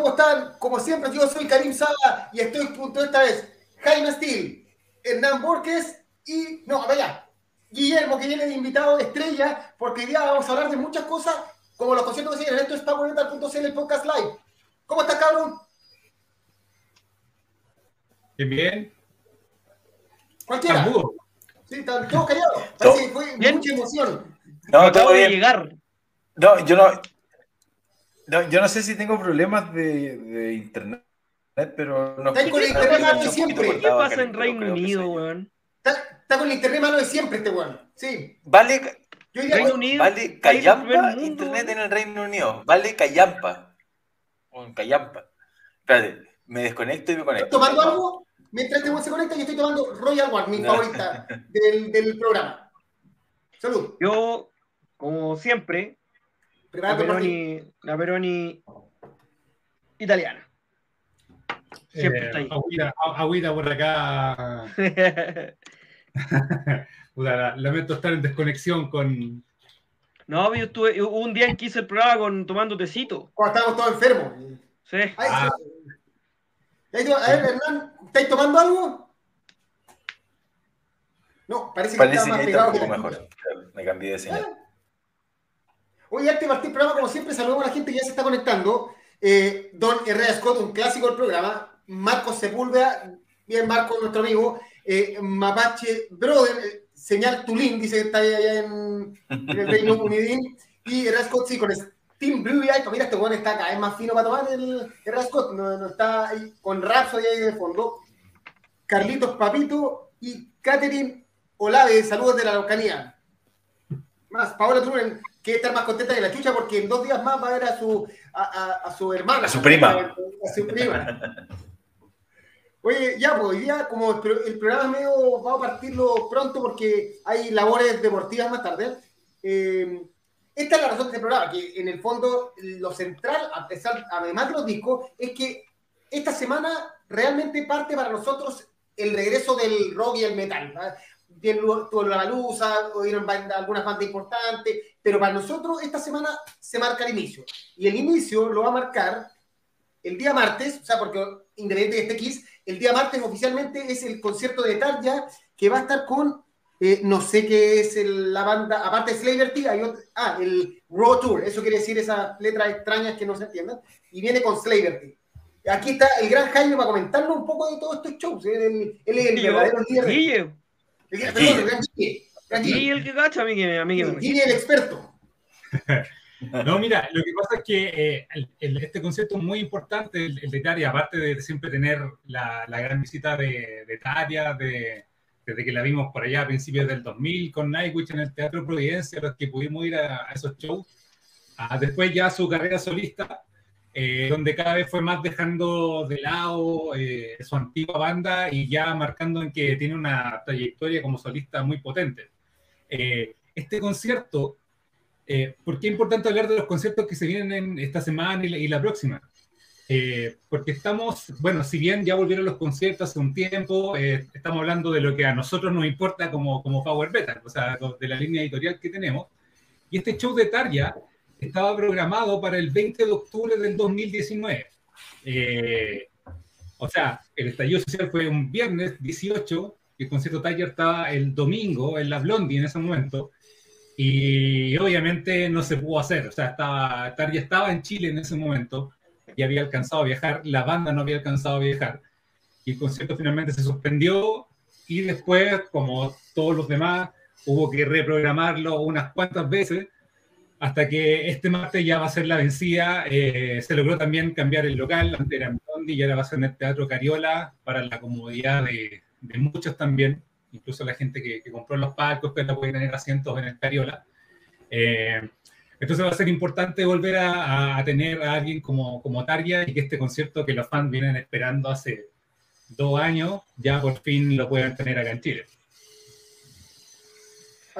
¿cómo están? Como siempre, yo soy Karim Saba y estoy junto esta vez Jaime Steele, Hernán Borges y, no, a ver ya, Guillermo, que viene de invitado de estrella, porque hoy día vamos a hablar de muchas cosas, como los conciertos que siguen. Esto es PowerMetal.cl, el podcast live. ¿Cómo estás, cabrón? Bien, bien. Cualquiera. Sí, está todo callado. Todo- Parece que fue Bien. mucha emoción. No, Acabo todo de bien. llegar. No, yo no, no, yo no sé si tengo problemas de, de internet, pero no Está con el internet malo un siempre. ¿Qué pasa en Reino Unido, weón? Está, está con el internet malo de siempre este weón. Sí. Vale, Yo diría, Reino Unido. vale callampa internet en el Reino Unido. Vale callampa. Un callampa. Espérate, me desconecto y me ¿estás conecto. tomando algo? Mientras este weón se conecta, yo estoy tomando Royal One, mi No. favorita del, del programa. Salud. Yo, como siempre, partido. Peroni, la Peroni italiana. Siempre Eh, está ahí. agüita, agüita por acá. Puta, lamento estar en desconexión con. no, yo estuve, hubo un día en que hice el programa con, tomando tecito. Cuando estábamos todos enfermos. Sí. Ahí Ah. sí. Ahí te- A ver, Hernán, ¿estáis tomando algo? No, parece que Parece está más que pegado que un la poco mejor. Me cambié de señal. Hoy antes de partir el programa, como siempre, saludamos a la gente que ya se está conectando. Eh, Don Herrera Scott, un clásico del programa. Marcos Sepúlveda, bien Marcos, nuestro amigo. Eh, Mapache Brother, eh, señal Tulín, dice que está allá en, en el Reino Unido. Y Herrera Scott, sí, con Steam Blue Eye. Mira, este weón está acá, es más fino para tomar el Herrera Scott. No, no está ahí con Rhapsody ahí de fondo. Carlitos Papito y Catherine Olave, saludos de la localidad. Más, Paola Truren, que estar más contenta que la chucha porque en dos días más va a ver a su, a, a- a su hermana. A su prima. A su prima. Oye, ya, pues hoy día, como el, el programa medio, vamos a partirlo pronto porque hay labores deportivas más tarde. eh, esta es la razón de este programa, que en el fondo lo central, a pesar, además de los discos, es que esta semana realmente parte para nosotros el regreso del rock y el metal. ¿verdad? Bien, tuvo la baluza, hubieron banda- algunas bandas importantes, pero para nosotros esta semana se marca el inicio. Y el inicio lo va a marcar el día martes, o sea, porque independiente de este Kiss, el día martes oficialmente es el concierto de Tarja que va a estar con, eh, no sé qué es el- la banda, aparte de Slaverty, hay otro, ah, el Raw Tour, eso quiere decir esas letras extrañas que no se entienden, y viene con Slaverty. Aquí está el gran Jaime para comentarnos un poco de todos estos shows, ¿eh? él, es el Guille, verdadero líder. El- perdón, el gran Guille. Guille el que cacha, a mí que, a mí que me Guille el experto. No, mira, lo que pasa es que eh, el- el- este concierto es muy importante, el, el de Taria, aparte de siempre tener la, la gran visita de, de Taria, de, desde que la vimos por allá a principios del 2000 con Nightwish en el Teatro Providencia, los que pudimos ir a, a esos shows. Ah, después ya su carrera solista, eh, donde cada vez fue más dejando de lado eh, su antigua banda y ya marcando en que tiene una trayectoria como solista muy potente. Eh, este concierto eh, ¿Por qué es importante hablar de los conciertos que se vienen en esta semana y la, y la próxima? Eh, porque estamos, bueno, si bien ya volvieron los conciertos hace un tiempo, eh, estamos hablando de lo que a nosotros nos importa como, como Power Metal, o sea, de la línea editorial que tenemos. Y este show de Tarja estaba programado para el 20 de octubre del 2019. Eh, o sea, el estallido social fue un viernes 18, y el concierto Tarja estaba el domingo en la Blondie en ese momento. Y obviamente no se pudo hacer, o sea, estaba, estaba en Chile en ese momento y había alcanzado a viajar, la banda no había alcanzado a viajar y el concierto finalmente se suspendió y después, como todos los demás, hubo que reprogramarlo unas cuantas veces hasta que este martes ya va a ser la vencida. eh, se logró también cambiar el local, antes era en Bondi y ahora va a ser en el Teatro Cariola para la comodidad de, de muchos también incluso la gente que, que compró los palcos, que ahora puede tener asientos en el Cariola. Eh, entonces va a ser importante volver a- a tener a alguien como, como Tarja y que este concierto que los fans vienen esperando hace dos años, ya por fin lo puedan tener acá en Chile.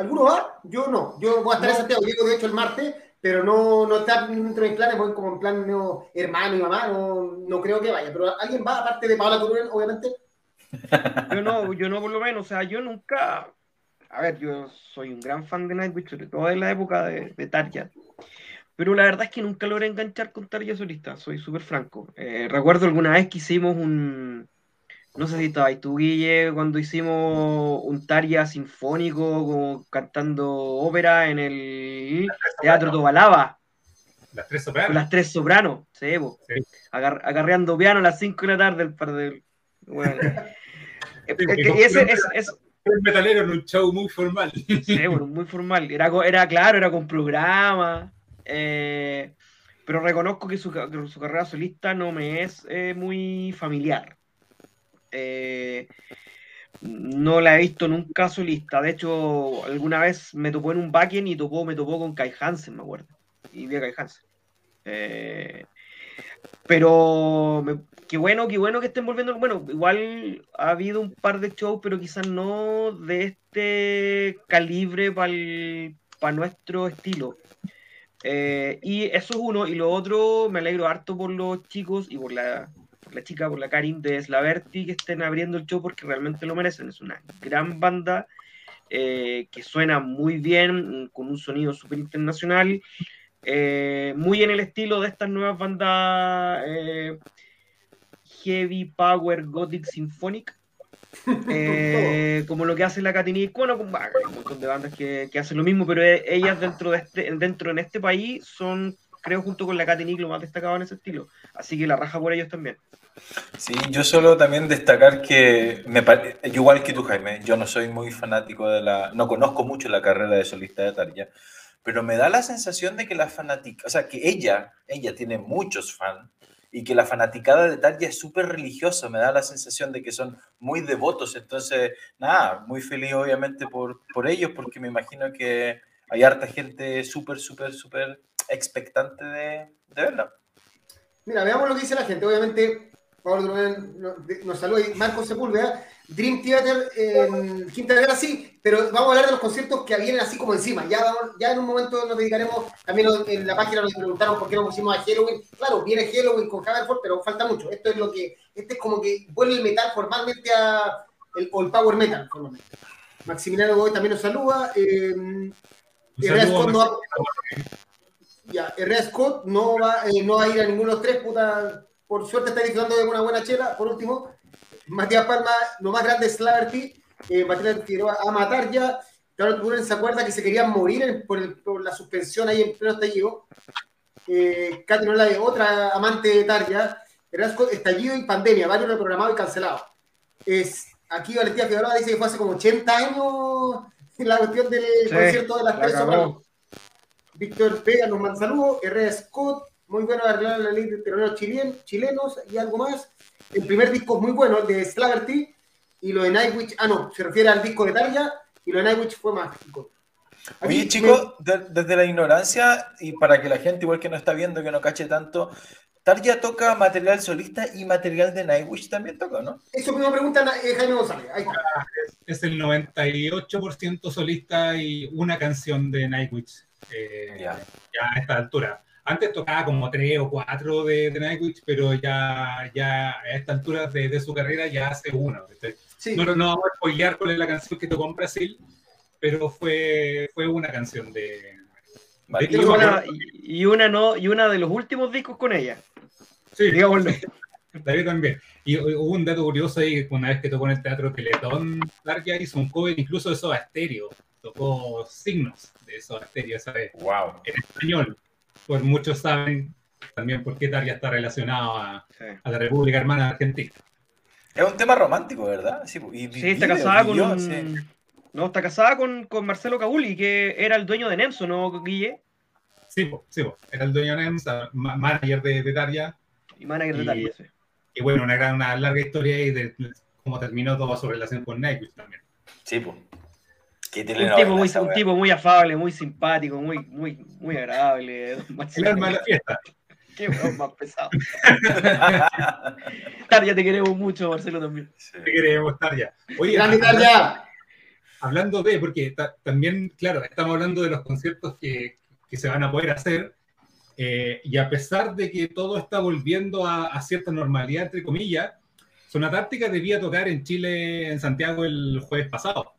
¿Alguno va? Yo no. Yo voy a estar en. Santiago, llego de hecho el martes, pero no, no está dentro de mis planes, voy como en plan hermano y mamá, no, no creo que vaya. Pero alguien va, aparte de Paola Turunen, obviamente. Yo no, yo no por lo menos, o sea, yo nunca, a ver, yo soy un gran fan de Nightwish, sobre todo en la época de, de Tarja, pero la verdad es que nunca logré enganchar con Tarja solista, soy súper franco. Eh, recuerdo alguna vez que hicimos un, no sé si estabas tú, Guille, cuando hicimos un Tarja sinfónico como cantando ópera en el Teatro Tobalaba. Las tres sopranos. las tres sopranos, sí. Sí. Agar- agarreando piano a las 5 de la tarde, el par de. Bueno. Eh, Sí, eh, que ese- es- metalero en un show muy formal. sí, bueno, muy formal. Era, era claro, era con programa. eh, pero reconozco que su, carrera solista no me es eh, muy familiar. Eh, no la he visto nunca solista. De hecho, alguna vez me topó en un backend y topó, me topó con Kai Hansen, me acuerdo. Y vi a Kai Hansen. Eh, pero qué bueno, qué bueno que estén volviendo. Bueno, igual ha habido un par de shows, pero quizás no de este calibre para nuestro estilo. Eh, y eso es uno. Y lo otro, me alegro harto por los chicos y por la, por la chica, por la Karin de Slaverti que estén abriendo el show porque realmente lo merecen. Es una gran banda eh, que suena muy bien, con un sonido súper internacional. eh, muy en el estilo de estas nuevas bandas eh, Heavy Power Gothic Symphonic. como lo que hace la Catinic, bueno, con- bah, hay un montón de bandas que, que hacen lo mismo, pero ellas dentro de este, dentro en este país son, creo, junto con la Catinic lo más destacado en ese estilo. Así que la raja por ellos también. Sí, yo solo también destacar que, me pare- igual que tú, Jaime, yo no soy muy fanático de la, no conozco mucho la carrera de solista de Tarja, pero me da la sensación de que la fanática, o sea, que ella, ella tiene muchos fans y que la fanaticada de Tarja es súper religiosa, me da la sensación de que son muy devotos, entonces, nada, muy feliz obviamente por, por ellos, porque me imagino que hay harta gente súper, súper, súper expectante de, de verla. Mira, veamos lo que dice la gente. Obviamente, Pablo nos, nos saluda y Marco Sepúlveda. Dream Theater en Quinta Vergara sí, pero vamos a hablar de los conciertos que vienen así como encima. Ya, vamos- ya en un momento nos dedicaremos, también en la página nos preguntaron por qué no pusimos a Halloween. Claro, viene Halloween con Haverford, pero falta mucho. Esto es lo que, este es como que vuelve el metal formalmente a, el, o el power metal formalmente. Maximiliano Godoy también nos saluda. Eh, Un ya, Herrera Scott no va, eh, no va a ir a ninguno de los tres, puta. Por suerte está disfrutando de una buena chela. Por último, Matías Palma, lo más grande es Slaverty. Eh, Matías Figueroa a matar ya. Claro, Turen se acuerda que se querían morir en- por, el- por la suspensión ahí en pleno estallido. Eh, Katy Nola, otra amante de Tarja. Herrera Scott, estallido y pandemia, varios reprogramados y cancelados. Es, aquí Valentina Figueroa dice que fue hace como 80 años la cuestión del Sí, concierto de las la tres sopranos. Víctor Vega nos manda saludos. Herrera Scott, muy bueno arreglar la ley de chilen- chilenos y algo más. El primer disco es muy bueno, el de Slaverty. Y lo de Nightwish, ah, no, se refiere al disco de Tarja. Y lo de Nightwish fue mágico. Aquí Oye, me- chicos, de- desde la ignorancia y para que la gente, igual que no está viendo, que no cache tanto, Tarja toca material solista y material de Nightwish también toca, ¿no? Eso mismo pregunta eh, Jaime González. Ahí está. Es el 98% solista y una canción de Nightwish. Eh, Ya. ya a esta altura. Antes tocaba como tres o cuatro de, de Nightwish, pero ya, ya a esta altura de, de su carrera ya hace uno. Sí. No, no vamos a spoilear cuál es la canción que tocó en Brasil, pero fue, fue una canción de. De Y una, y una no, y una de los últimos discos con ella. sí, Digámoslo. David también. Y hubo un dato curioso ahí, una vez que tocó en el Teatro Teletón, Tarja hizo un cover incluso de Soda Stereo. Tocó signos de Soda Stereo esa vez, Wow. en español. Pues muchos saben también por qué Tarja está relacionado a, Sí. a la República Hermana de Argentina. Es un tema romántico, ¿verdad? Sí, y Sí, está casada con vivió, un- sí. No, está casada con, con Marcelo Cabuli, que era el dueño de Nemso, ¿no, Guille? Sí, po, sí, po. era el dueño de NEMS, ma- manager de, de Tarja. Y manager de Tarja, sí. Y bueno, una, gran, una larga historia ahí de cómo terminó toda su relación con Nightwish también. Sí, pues. Qué Un tipo, muy, un tipo muy afable, muy simpático, muy, muy, muy agradable. El alma de la fiesta. Qué weón más pesado. Tarja, te queremos mucho, Marcelo también. Sí. ¿Qué queremos Tarja? Oye, Grande hablando- Tarja. hablando de, porque ta- también, claro, estamos hablando de los conciertos que, que se van a poder hacer, eh, y a pesar de que todo está volviendo a, a cierta normalidad, entre comillas, Zona Táctica debía tocar en Chile, en Santiago, el jueves pasado.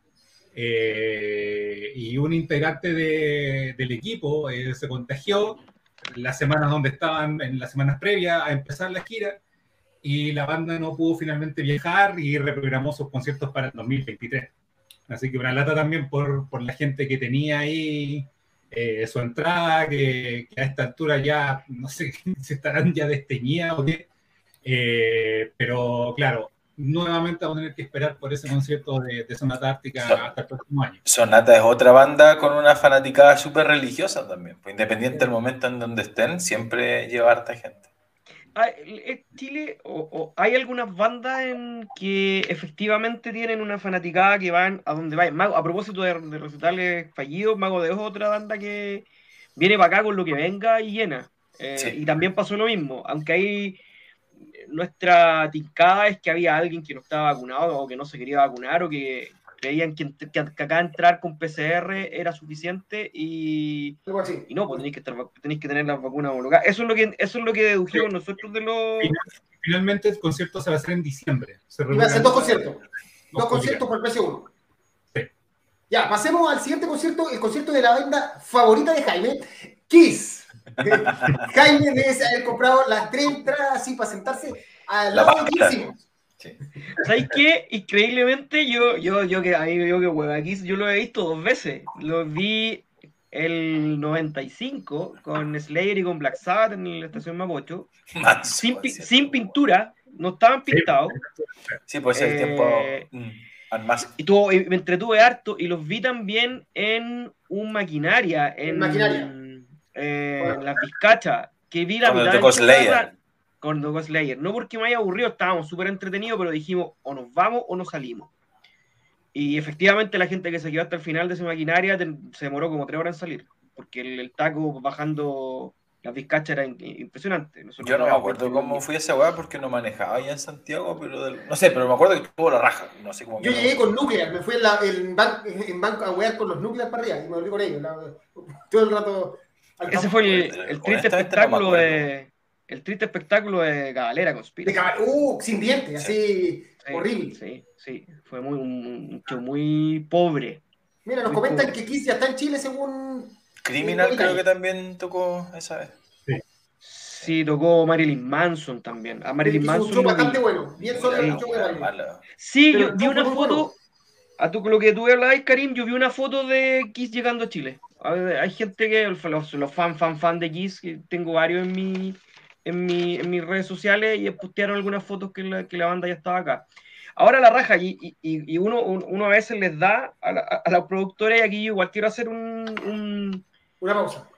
Eh, y un integrante de- del equipo eh, se contagió las semanas donde estaban, en las semanas previas a empezar la gira, y la banda no pudo finalmente viajar y reprogramó sus conciertos para el 2023. Así que una lata también por, por la gente que tenía ahí eh, su entrada, que, que, a esta altura ya, no sé si estarán ya desteñidas o qué. Eh, pero claro, nuevamente vamos a tener que esperar por ese concierto de, de Sonata Ártica hasta el próximo año. Sonata es otra banda con una fanaticada súper religiosa también. Pues independiente del momento en donde estén, siempre lleva harta gente. Chile, o, o, hay algunas bandas en que efectivamente tienen una fanaticada que van a donde vayan. Mago, a propósito de, de recitales fallidos, Mago de Ojo, otra banda que viene para acá con lo que venga y llena. Eh, sí. Y también pasó lo mismo, aunque hay nuestra tincada es que había alguien que no estaba vacunado o que no se quería vacunar o que creían que, acá entrar con PCR era suficiente y, y no, pues tenéis que, estar, tenéis que tener las vacunas homologadas. Eso es lo que, eso es lo que dedujimos sí. nosotros de los... Finalmente el concierto se va a hacer en diciembre. Se va a hacer dos conciertos. Dos conciertos por el precio uno. Sí. Ya, pasemos al siguiente concierto, el concierto de la banda favorita de Jaime, Kiss. Jaime debe haber comprado las tres entradas así para sentarse al lado Kiss. Sí. ¿Sabes qué? Increíblemente, yo, yo, yo que a mí yo que hueva aquí, yo lo he visto dos veces. Lo vi el 95 con Slayer y con Black Sabbath en la estación Mapocho. sin, sin, pintura, no estaban pintados. Sí, pues el eh, tiempo. Mm, más. Y, tuvo, y me entretuve harto y los vi también en un maquinaria. En, maquinaria. Eh, bueno. las vizcachas. Que vi la con mitad. El Slayer con The Slayer. No porque me haya aburrido, estábamos súper entretenidos, pero dijimos o nos vamos o nos salimos. Y efectivamente la gente que se quedó hasta el final de esa maquinaria se demoró como tres horas en salir, porque el, el taco bajando las vizcachas era impresionante. Nosotros Yo no me acuerdo cómo fui a esa weá porque no manejaba allá en Santiago, pero del... no sé, pero me acuerdo que tuvo la raja. No sé cómo Yo llegué con Nuclear, me fui en, la, en, ban, en banco a wear con los Nuclear para arriba y me volví con ellos. La, todo el rato. Ese fue el, el triste espectáculo no de el triste espectáculo de Cabalera Conspira. De Cabal uh, sin dientes, así sí, horrible. Sí, sí, fue muy, un show muy pobre. Mira, nos muy comentan pobre. que Kiss ya está en Chile según. Criminal creo que también tocó esa vez. Sí. Sí, tocó Marilyn Manson también. A Marilyn Manson. Un show bastante bueno. Bien solo Sí. el show de Marilyn. Sí, Pero yo vi una foto. A tu, lo que tú hablabas, Karim, yo vi una foto de Kiss llegando a Chile. Hay gente que, los, los fan, fan, fan de Kiss, que tengo varios en mi, en, mi, en mis redes sociales y postearon algunas fotos que la, que la banda ya estaba acá. Ahora la raja, y, y, y uno, uno a veces les da a, la, a los productores, y aquí yo igual quiero hacer un, un... Una pausa.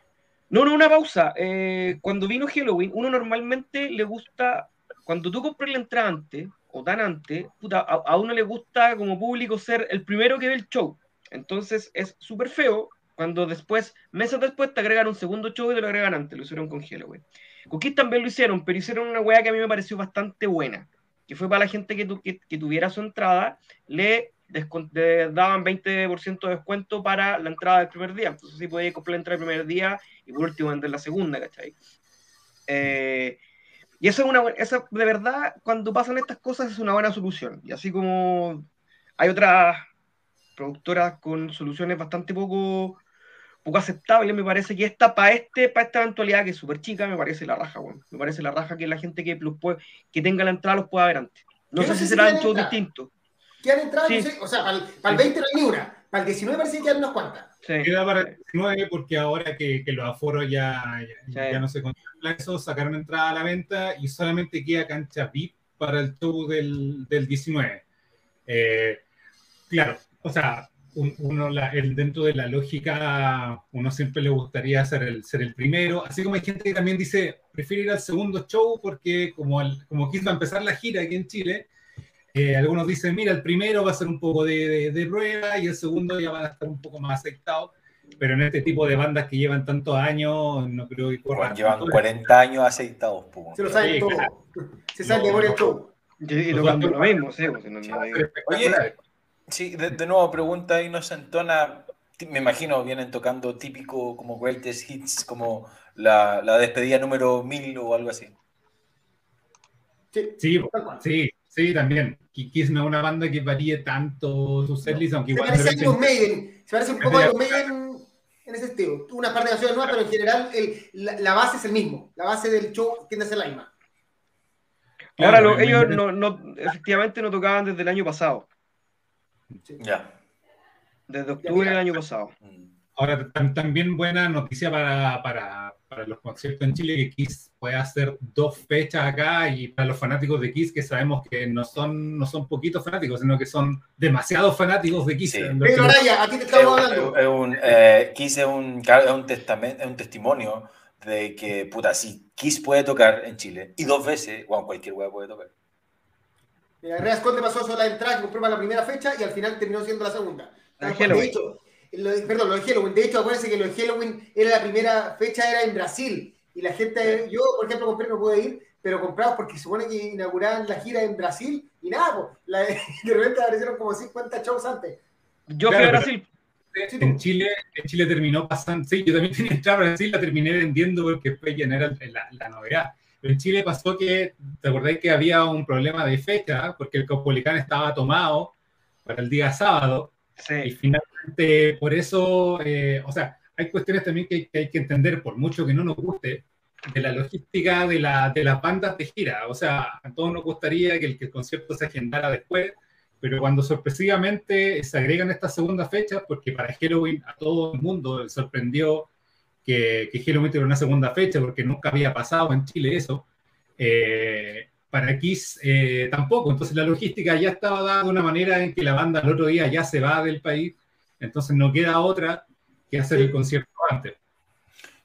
No, no, una pausa. Eh, cuando vino Halloween, uno normalmente le gusta, cuando tú compras la entrada antes, o tan antes, puta, a, a, uno le gusta como público ser el primero que ve el show. Entonces es súper feo cuando después, meses después, te agregan un segundo show y te lo agregan antes. Lo hicieron con Halloween. Con Kiss también lo hicieron, pero hicieron una weá que a mí me pareció bastante buena. Que fue para la gente que, tu, que, tuviera su entrada, le, daban 20% de descuento para la entrada del primer día. Entonces, sí podía comprar la entrada del primer día y por último vender la segunda, ¿cachai? Eh, y eso es una eso de verdad, cuando pasan estas cosas, es una buena solución. Y así como hay otras productoras con soluciones bastante poco poco aceptable, me parece que esta para este, para esta eventualidad que es súper chica, me parece la raja, bueno. Me parece la raja que la gente que los puede, que tenga la entrada los pueda ver antes. No sé, si será un show distinto. ¿Qué han entrado? Sí. No sé, o sea, para el, para el 20 no hay ni una. Para el 19 parece que quedan unas cuantas. Sí. Queda para el 19 porque ahora que, que los aforos ya, ya, sí. ya no se contempla eso, sacaron entrada a la venta y solamente queda cancha VIP para el show del, del 19. Eh, claro, o sea, uno la, el, dentro de la lógica, uno siempre le gustaría ser el, ser el primero, así como hay gente que también dice, prefiero ir al segundo show porque como, el, como quiso empezar la gira aquí en Chile, eh, algunos dicen, mira, el primero va a ser un poco de, de, de, prueba y el segundo ya va a estar un poco más aceptado, pero en este tipo de bandas que llevan tantos años, no creo que corran. Bueno, llevan 40 años aceitados. Se lo saben sí, todo. Claro. Se sabe no, el show. Y tocando lo mismo, sí. Pues, no, no, Oye, Sí, de, de, nuevo, pregunta inocentona. Me imagino vienen tocando típico como greatest hits, como la, la despedida número 1000 o algo así. Sí, sí, sí, sí, también. Kiss no es una banda que varíe tanto sus setlist, aunque se igual. Parece a Iron Maiden. Se parece un poco a Iron Maiden. en ese estilo. Una parte de canciones nuevas, pero en general el, la, la, base es el mismo. La base del show tiende a ser la misma. Ahora lo, ellos no, no, efectivamente no tocaban desde el año pasado. Sí. Ya. Desde octubre del año pasado. Mm. Ahora, también buena noticia para, para, para, los conciertos en Chile, que Kiss puede hacer dos fechas acá y para los fanáticos de Kiss, que sabemos que no son, no son poquitos fanáticos, sino que son demasiados fanáticos de Kiss. Sí. Pero Raya, aquí te estamos hablando. Es un, eh, Kiss es un, es un, testamento, es un testimonio de que, puta, sí, Kiss puede tocar en Chile y dos veces, bueno, cualquier hueá puede tocar. Mira, Reas Conde pasó solo la entrada que compró para la primera fecha y al final terminó siendo la segunda. De hecho, lo, perdón, lo de Halloween. De hecho, acuérdense que lo de Halloween era la primera fecha, era en Brasil. Y la gente, yo, por ejemplo, compré, no pude ir, pero compramos porque supone que inauguraban la gira en Brasil y nada, pues, la, de repente aparecieron como 50 shows antes. Yo fui a Brasil. En Chile, en Chile terminó pasando, sí, yo también tenía entrada a Brasil, la terminé vendiendo porque fue llenar la, la, novedad. En Chile pasó que, ¿te acordáis que había un problema de fecha? Porque el Caupolicán estaba tomado para el día sábado. Sí. Y finalmente, por eso, eh, o sea, hay cuestiones también que, que, hay que entender, por mucho que no nos guste, de la logística de, la, de las bandas de gira. O sea, a todos nos gustaría que el, que el concierto se agendara después, pero cuando sorpresivamente se agregan estas segundas fechas, porque para Halloween a todo el mundo sorprendió que, que Halloween tuviera una segunda fecha, porque nunca había pasado en Chile eso, eh, para Kiss eh, tampoco. Entonces la logística ya estaba dada de una manera en que la banda el otro día ya se va del país, entonces no queda otra que hacer el concierto antes.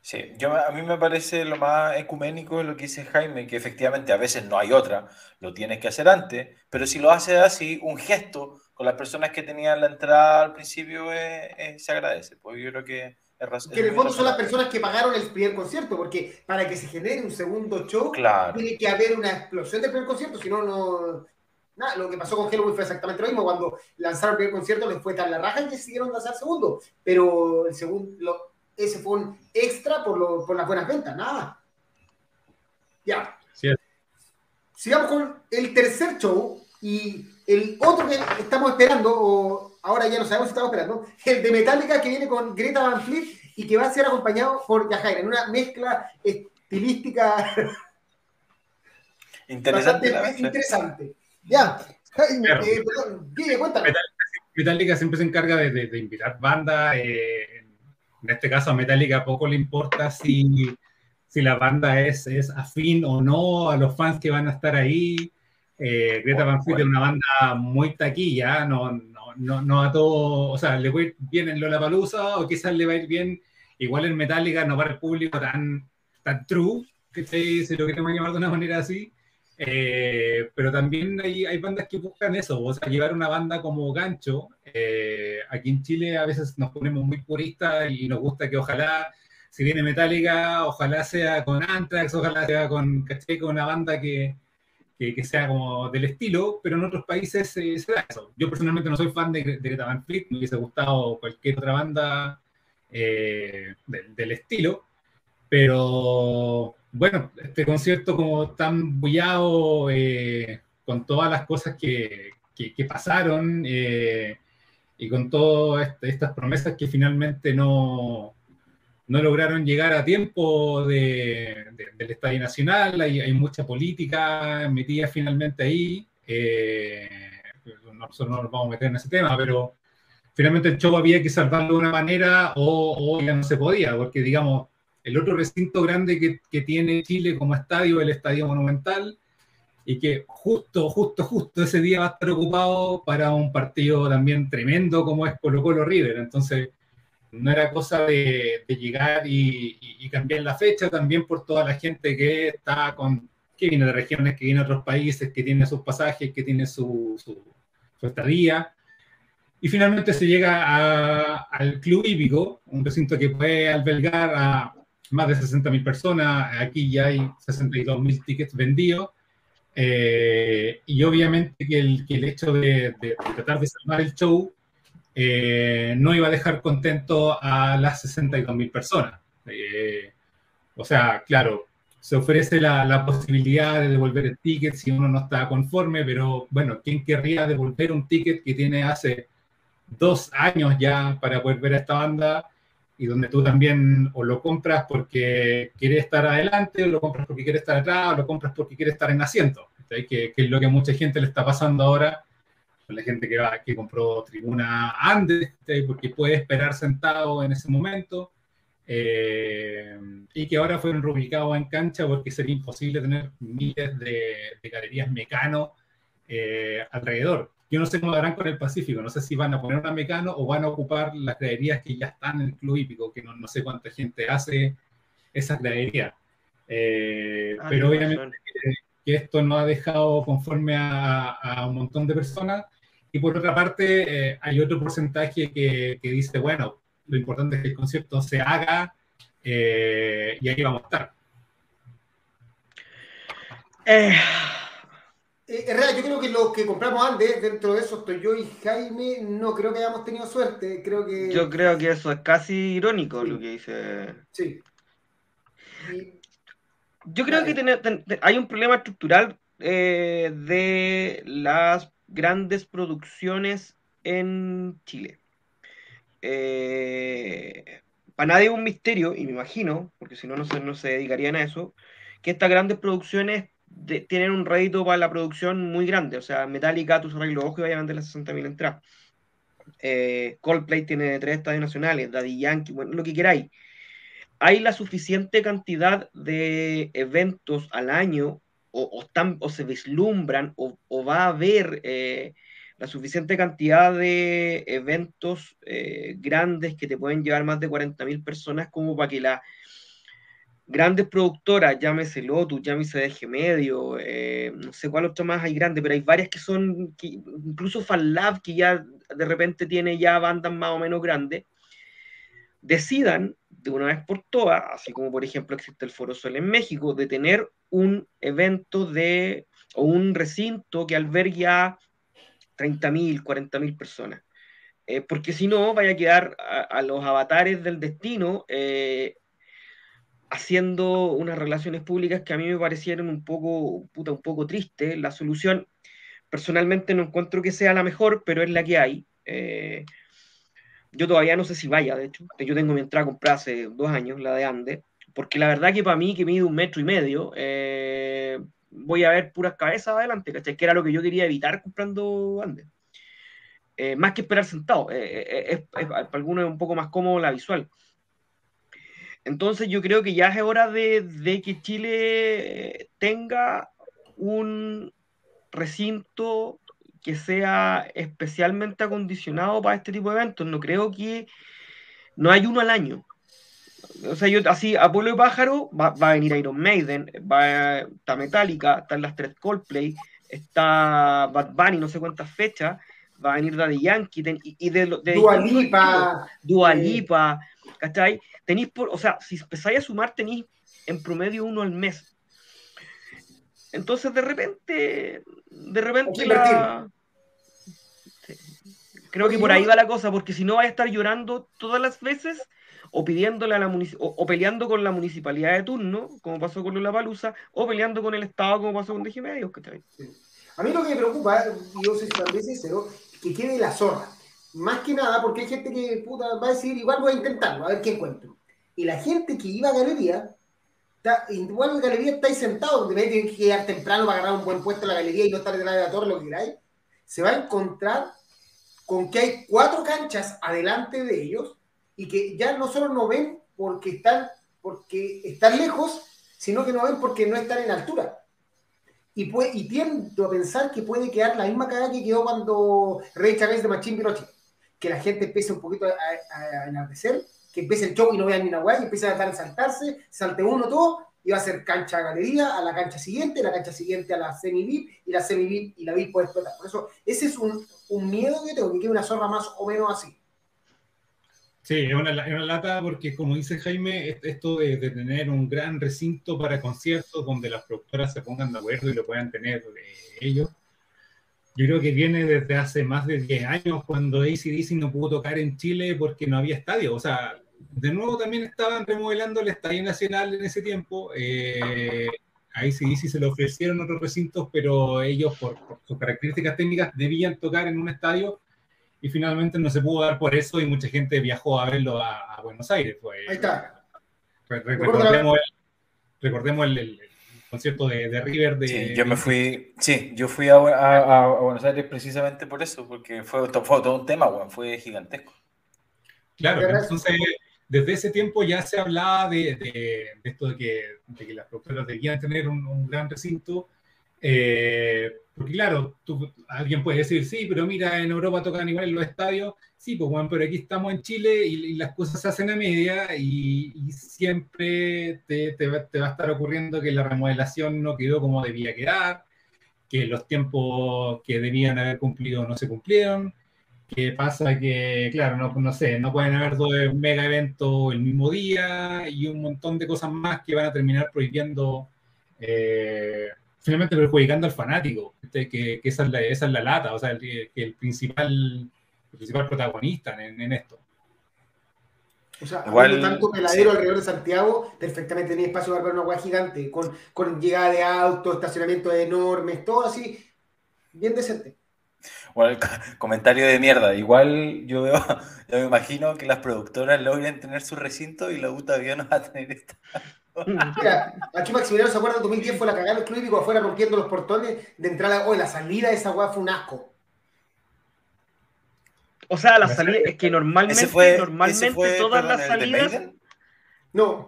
Sí, yo, a mí me parece lo más ecuménico lo que dice Jaime, que efectivamente a veces no hay otra, lo tienes que hacer antes, pero si lo haces así, un gesto con las personas que tenían la entrada al principio eh, eh, se agradece. Pues yo creo que es. Que en el fondo son las personas que pagaron el primer concierto, porque para que se genere un segundo show, claro. tiene que haber una explosión del primer concierto, si no, no. Nada, lo que pasó con Halloween fue exactamente lo mismo. Cuando lanzaron el primer concierto les fue tan la raja que decidieron lanzar el segundo. Pero el segundo, ese fue un extra por, lo, por las buenas ventas, nada. Ya. Sí. Sigamos con el tercer show y el otro que estamos esperando, o ahora ya no sabemos si estamos esperando, el de Metallica que viene con Greta Van Fleet y que va a ser acompañado por Yajaira, en una mezcla estilística interesante. Bastante interesante. Ya, Jaime, eh, perdón, dime, cuéntame. Metallica siempre se encarga de, de, de invitar bandas. Eh, en este caso a Metallica poco le importa si, si la banda es, es, afín o no a los fans que van a estar ahí. Eh, Greta Van Fleet es una banda muy taquilla, no, no, no, a todo, o sea, le va a ir bien en Lollapalooza o quizás le va a ir bien igual en Metallica, no para el público tan, tan true, que si lo queremos llamar de una manera así. Eh, pero también hay, hay, bandas que buscan eso, o sea, llevar una banda como gancho. Eh, aquí en Chile a veces nos ponemos muy puristas y nos gusta que ojalá, si viene Metallica, ojalá sea con Anthrax, ojalá sea con, con una banda que, que, que, sea como del estilo, pero en otros países eh, se da eso. Yo personalmente no soy fan de, de Greta Van Fleet, me hubiese gustado cualquier otra banda eh, del, del estilo, pero bueno, este concierto como tan bullado, eh, con todas las cosas que, que, que pasaron eh, y con todas este, estas promesas que finalmente no, no lograron llegar a tiempo de, de, del Estadio Nacional, hay, hay, mucha política metida finalmente ahí. Eh, nosotros no nos vamos a meter en ese tema, pero finalmente el show había que salvarlo de una manera o, o ya no se podía, porque digamos, el otro recinto grande que, que, tiene Chile como estadio, el Estadio Monumental, y que justo, justo, justo ese día va a estar ocupado para un partido también tremendo como es Colo Colo River. Entonces, no era cosa de, llegar y, y, cambiar la fecha también por toda la gente que está con, que viene de regiones, que viene de otros países, que tiene sus pasajes, que tiene su, su, su estadía. Y finalmente se llega al Club Hípico, un recinto que puede albergar a más de 60.000 personas, aquí ya hay 62.000 tickets vendidos, eh, y obviamente que el, que el hecho de, de, de, tratar de salvar el show eh, no iba a dejar contento a las 62.000 personas. Eh, o sea, claro, se ofrece la, posibilidad de devolver el ticket si uno no está conforme, pero bueno, ¿quién querría devolver un ticket que tiene hace dos años ya para poder ver a esta banda? y donde tú también o lo compras porque quieres estar adelante, o lo compras porque quieres estar atrás, o lo compras porque quieres estar en asiento, que, que, es lo que mucha gente le está pasando ahora, la gente que, va, que compró tribuna antes, porque puede esperar sentado en ese momento, eh, y que ahora fueron reubicados en cancha porque sería imposible tener miles de, galerías mecano eh, alrededor. Yo no sé cómo harán con el Pacífico, no sé si van a poner una mecano o van a ocupar las graderías que ya están en el club hípico, que no, no sé cuánta gente hace esas graderías. Eh, ah, pero obviamente que, esto no ha dejado conforme a, un montón de personas. Y por otra parte, eh, hay otro porcentaje que, que, dice, bueno, lo importante es que el concierto se haga eh, y ahí vamos a estar. Eh, eh, yo creo que los que compramos antes, dentro de eso estoy yo y Jaime, no creo que hayamos tenido suerte. Creo que. Yo creo que eso es casi irónico lo que dice. Sí. Yo creo que hay un problema estructural eh, de las grandes producciones en Chile. Eh, para nadie es un misterio, y me imagino, porque si no, no se, no se dedicarían a eso, que estas grandes producciones tienen un rédito para la producción muy grande. O sea, Metallica, tu arreglo ojo y vaya a vender las 60.000 entradas. Eh, Coldplay tiene tres estadios nacionales, Daddy Yankee, bueno, lo que queráis. Hay la suficiente cantidad de eventos al año, o, están, o se vislumbran, o, va a haber eh, la suficiente cantidad de eventos eh, grandes que te pueden llevar más de 40.000 personas como para que la grandes productoras, llámese Lotus, llámese DG Medio, eh, no sé cuál otra más hay grande, pero hay varias que son, que, incluso FanLab, que ya de repente tiene ya bandas más o menos grandes, decidan de una vez por todas, así como por ejemplo existe el Foro Sol en México, de tener un evento de, o un recinto que albergue a 30.000, 40.000 personas. Eh, porque si no, vaya a quedar a, los avatares del destino eh, haciendo unas relaciones públicas que a mí me parecieron un poco, puta, un poco tristes. La solución, personalmente no encuentro que sea la mejor, pero es la que hay. Eh, yo todavía no sé si vaya, de hecho. Yo tengo mi entrada comprada hace dos años, la de Ande, porque la verdad que para mí, que mide un metro y medio, eh, voy a ver puras cabezas adelante, ¿cachai? Que era lo que yo quería evitar comprando Ande. Eh, más que esperar sentado. es, para algunos es un poco más cómodo la visual. Entonces yo creo que ya es hora de, que Chile tenga un recinto que sea especialmente acondicionado para este tipo de eventos. No creo que no hay uno al año. O sea, yo así, Apolo y Pájaro, va, a venir Iron Maiden, va, está Metallica, están las tres Coldplay, está Bad Bunny, no sé cuántas fechas, va a venir Daddy Yankee, y, de, de, Dualipa, Dualipa, ¿cachai? Tenéis por, o sea, si empezáis a sumar, tenéis en promedio uno al mes. Entonces, de repente, de repente Creo que por ahí va la cosa, porque si no va a estar llorando todas las veces o pidiéndole a la o, peleando con la municipalidad de turno, como pasó con la Palusa, o peleando con el Estado, como pasó con DG Medios, A mí lo que me preocupa, yo soy sincero, que quede la zorra. Más que nada porque hay gente que puta, va a decir, igual voy a intentarlo, a ver qué encuentro. Y la gente que iba a galería, está, igual en galería estáis sentado, donde tienen que llegar temprano para ganar un buen puesto en la galería y no estar detrás de la torre, lo que queráis, se va a encontrar con que hay cuatro canchas adelante de ellos y que ya no solo no ven porque están, porque están lejos, sino que no ven porque no están en altura. Y, puede, y tiendo a pensar que puede quedar la misma cara que quedó cuando Rey Chávez de Machín Pinochet que la gente empiece un poquito a, a, enardecer, que empiece el show y no vean ni una guay, y a tratar de saltarse, salte uno todo, y va a ser cancha galería, a la cancha siguiente, la cancha siguiente a la semi-VIP, y la semi-VIP y la VIP puede explotar. Por eso, ese es un, un miedo que tengo, que quede una zorra más o menos así. Sí, es una, una, lata porque, como dice Jaime, esto de, de, tener un gran recinto para conciertos donde las productoras se pongan de acuerdo y lo puedan tener eh, ellos, yo creo que viene desde hace más de 10 años cuando ACDC no pudo tocar en Chile porque no había estadio. O sea, de nuevo también estaban remodelando el Estadio Nacional en ese tiempo. Eh, a ACDC se le ofrecieron otros recintos, pero ellos por, sus características técnicas debían tocar en un estadio y finalmente no se pudo dar por eso y mucha gente viajó a verlo a, Buenos Aires. Ahí está. recordemos el, recordemos el, concierto de, River. De, sí, yo me fui, sí, yo fui a, Buenos Aires precisamente por eso, porque fue, todo un tema, fue gigantesco. Claro, entonces desde ese tiempo ya se hablaba de, esto de que, de las productoras debían tener un, gran recinto. Eh, porque claro, alguien puede decir, sí, pero mira, en Europa tocan igual en los estadios. Sí, pues bueno, pero aquí estamos en Chile y, las cosas se hacen a media y, siempre te, te, va, a estar ocurriendo que la remodelación no quedó como debía quedar, que los tiempos que debían haber cumplido no se cumplieron, que pasa que, claro, no, no sé, no pueden haber dos mega eventos el mismo día y un montón de cosas más que van a terminar prohibiendo, eh, finalmente perjudicando al fanático, que, esa, es la, esa, es la, lata, o sea, el, que el principal, principal protagonista en, esto. O sea, Igual, tanto peladero alrededor de Santiago, perfectamente tenía espacio para ver una hueá gigante, con, con llegada de autos, estacionamientos enormes, todo así, bien decente. Bueno, comentario de mierda. Igual yo veo, yo me imagino que las productoras logran tener su recinto y la U todavía no va a tener esta. Mira, aquí Maximiliano se acuerda, 2010 fue la cagada del club y afuera rompiendo los portones de entrada. Hoy la salida de esa weá fue un asco. O sea, la salida, es que normalmente, fue, normalmente todas las salidas. No,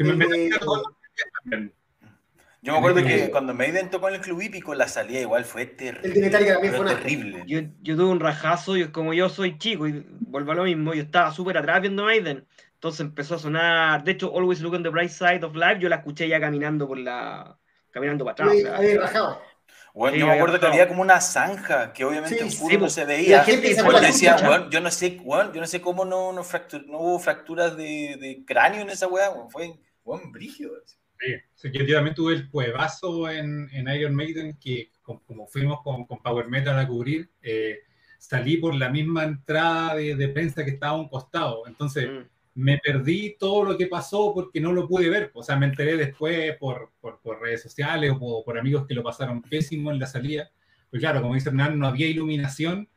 yo me acuerdo que cuando Maiden tocó en el club hípico, la salida igual fue terrible. El también fue terrible. Yo, yo, tuve un rajazo, y como yo soy chico y vuelvo a lo mismo, yo estaba súper atrás viendo Maiden. Entonces empezó a sonar, de hecho, Always Look on the Bright Side of Life, yo la escuché ya caminando por la. caminando para atrás. Ahí, rajado. Bueno, yo me acuerdo que había como una zanja que obviamente en sí, no se veía. La gente decía, bueno, yo no sé, bueno, yo no sé cómo no, no, no hubo fracturas de, de, cráneo en esa weá, fue buen brígido. Sí, yo también tuve el cuevazo en, en Iron Maiden, que como, fuimos con, con, Power Metal a cubrir, eh, salí por la misma entrada de, de, prensa que estaba a un costado. Entonces, mm. Me perdí todo lo que pasó porque no lo pude ver. O sea, me enteré después por, por, por redes sociales o por, amigos que lo pasaron pésimo en la salida. Pues claro, como dice Hernán, no había iluminación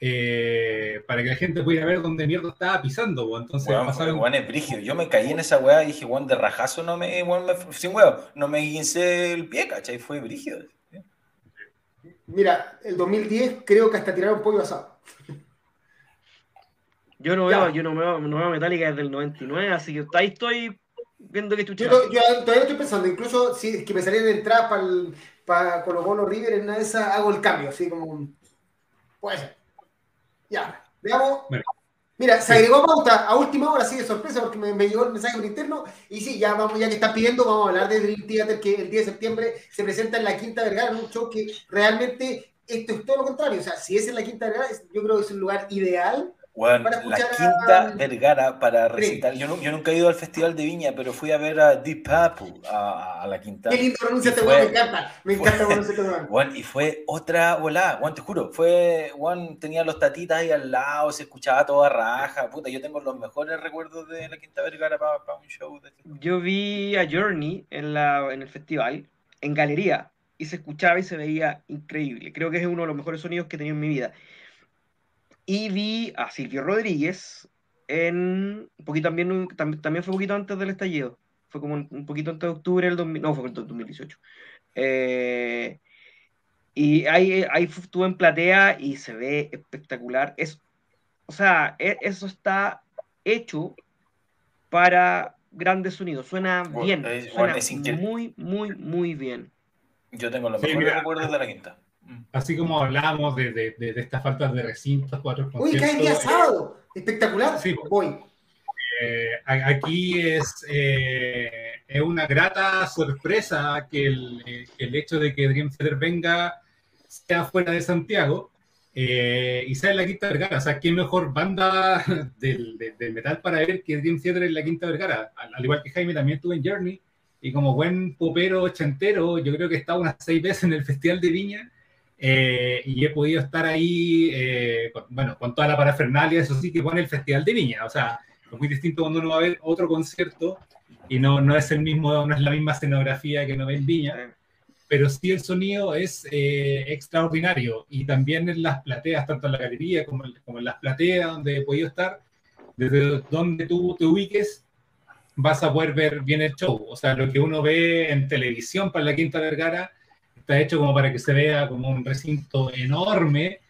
eh, para que la gente pudiera ver dónde mierda estaba pisando, entonces pasaron... Yo me caí en esa weá y dije, weón, de rajazo no me, sin huevo, no me guincé el pie, ¿cachai? Fue brígido. Mira, el 2010 creo que hasta tiraron pollo asado. Yo no veo, yo no veo, no veo Metallica desde el 99, así que ahí estoy viendo que chucha. Yo, yo, todavía estoy pensando, incluso si que me salían entradas para para Colo Colo River, en una de esas hago el cambio, así como puede ser. Ya, veamos. Mira, se agregó pauta a última hora, así de sorpresa, porque me, llegó el mensaje por interno. Y sí, ya vamos, ya que están pidiendo, vamos a hablar de Dream Theater, que el 10 de septiembre se presenta en la Quinta Vergara, un show que realmente esto es todo lo contrario. O sea, si es en la Quinta Vergara, yo creo que es un lugar ideal bueno, la quinta Vergara para recitar. Yo, yo, nunca he ido al Festival de Viña, pero fui a ver a Deep Purple a, la quinta. Qué lindo pronuncia este me encanta. Me encanta bueno, Y fue otra volada, bueno, te juro. Fue, bueno, tenía los tatitas ahí al lado, se escuchaba toda raja. Puta, yo tengo los mejores recuerdos de la quinta Vergara para, un show. De este yo vi a Journey en, la, en el festival, en galería, y se escuchaba y se veía increíble. Creo que es uno de los mejores sonidos que he tenido en mi vida. Y vi a Silvio Rodríguez en. Un poquito también, también, fue un poquito antes del estallido. Fue como un, poquito antes de octubre del 2000, no, fue en 2018. Eh, y ahí, ahí estuve en platea y se ve espectacular. Es, o sea, e, eso está hecho para grandes sonidos. Suena bien. suena muy, muy, muy bien. Yo tengo los mejores recuerdos de la quinta. Así como hablábamos de, de, de, estas faltas de recintos, cuatro Uy, cae día sábado. Espectacular. Sí, voy. Eh, aquí es, eh, es una grata sorpresa que el, eh, el hecho de que Dream Theater venga sea fuera de Santiago y sea en la Quinta Vergara. O sea, ¿qué mejor banda del, del, metal para ver que Dream Theater en la Quinta Vergara? Al, al, igual que Jaime, también estuve en Journey y como buen popero ochentero, yo creo que he estado unas seis veces en el Festival de Viña eh, y he podido estar ahí, eh, con, bueno, con toda la parafernalia, eso sí que pone el Festival de Viña, o sea, es muy distinto cuando uno va a ver otro concierto y no, no es el mismo, no es la misma escenografía que no ve en Viña, pero sí el sonido es eh, extraordinario y también en las plateas, tanto en la galería como en, como en las plateas donde he podido estar, desde donde tú te ubiques, vas a poder ver bien el show. O sea, lo que uno ve en televisión para la Quinta Vergara está hecho como para que se vea como un recinto enorme,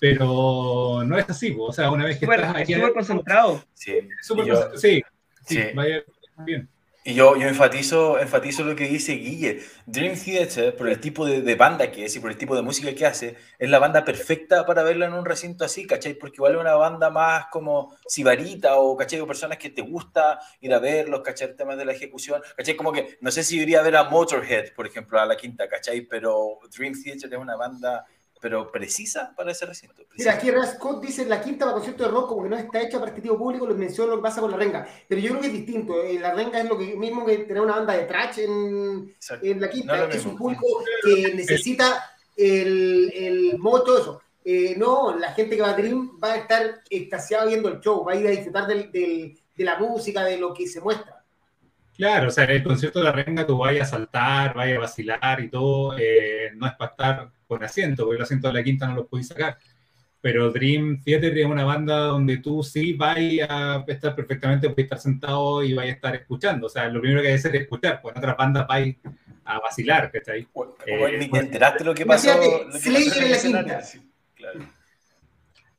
pero no es así. O sea, una vez que estás aquí... súper concentrado. Sí, súper yo- concentrado. sí, sí, Sí. vaya bien. Y yo, yo enfatizo, enfatizo lo que dice Guille. Dream Theater, por el tipo de, de banda que es y por el tipo de música que hace, es la banda perfecta para verla en un recinto así, ¿cachai? Porque igual es una banda más como sibarita o, ¿cachai? O personas que te gusta ir a verlos, ¿cachai? El tema de la ejecución, ¿cachai? Como que no sé si iría a ver a Motorhead, por ejemplo, a la quinta, ¿cachai? Pero Dream Theater es una banda, pero precisa para ese recinto. Mira, precisa. aquí Ray Scott dice la quinta para concierto de rock como que no está hecha para este tipo público, les menciono lo que pasa con la renga. Pero yo creo que es distinto. eh, La renga es lo que, mismo que tener una banda de trash en, la No quinta. es lo es mismo. un público que necesita el, el modo, todo eso. Eh, no, la gente que va a Dream va a estar extasiada viendo el show, va a ir a disfrutar del- del- de la música, de lo que se muestra. Claro, o sea, el concierto de la renga tú vayas a saltar, vayas a vacilar y todo, eh, no es para estar con asiento, porque el asiento de la quinta no lo podéis sacar. Pero Dream Theater es una banda donde tú sí vas a estar perfectamente, puedes estar sentado y vas a estar escuchando. O sea, lo primero que hay que hacer es escuchar, pues en otras bandas vais a vacilar, ¿cachai? Bueno, Eh, ni te enteraste lo que pasó. lo que Slayer en la quinta. Sí, claro.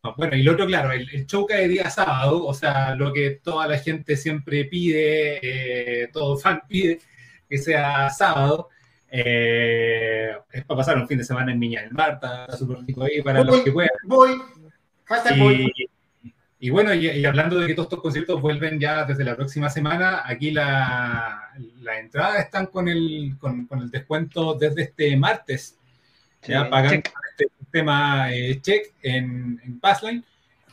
No, Bueno, y lo otro, claro, el, el show cae día sábado, o sea, lo que toda la gente siempre pide, eh, todo fan pide, que sea sábado. eh, es para pasar un fin de semana en Viña del Mar, está está súper rico ahí para los que puedan. Voy, hashtag voy. Y, y bueno, y, y hablando de que todos estos conciertos vuelven ya desde la próxima semana, aquí la, la entrada están con el, con, con el descuento desde este martes ya Sí, pagan check. con este sistema eh, check en, en Passline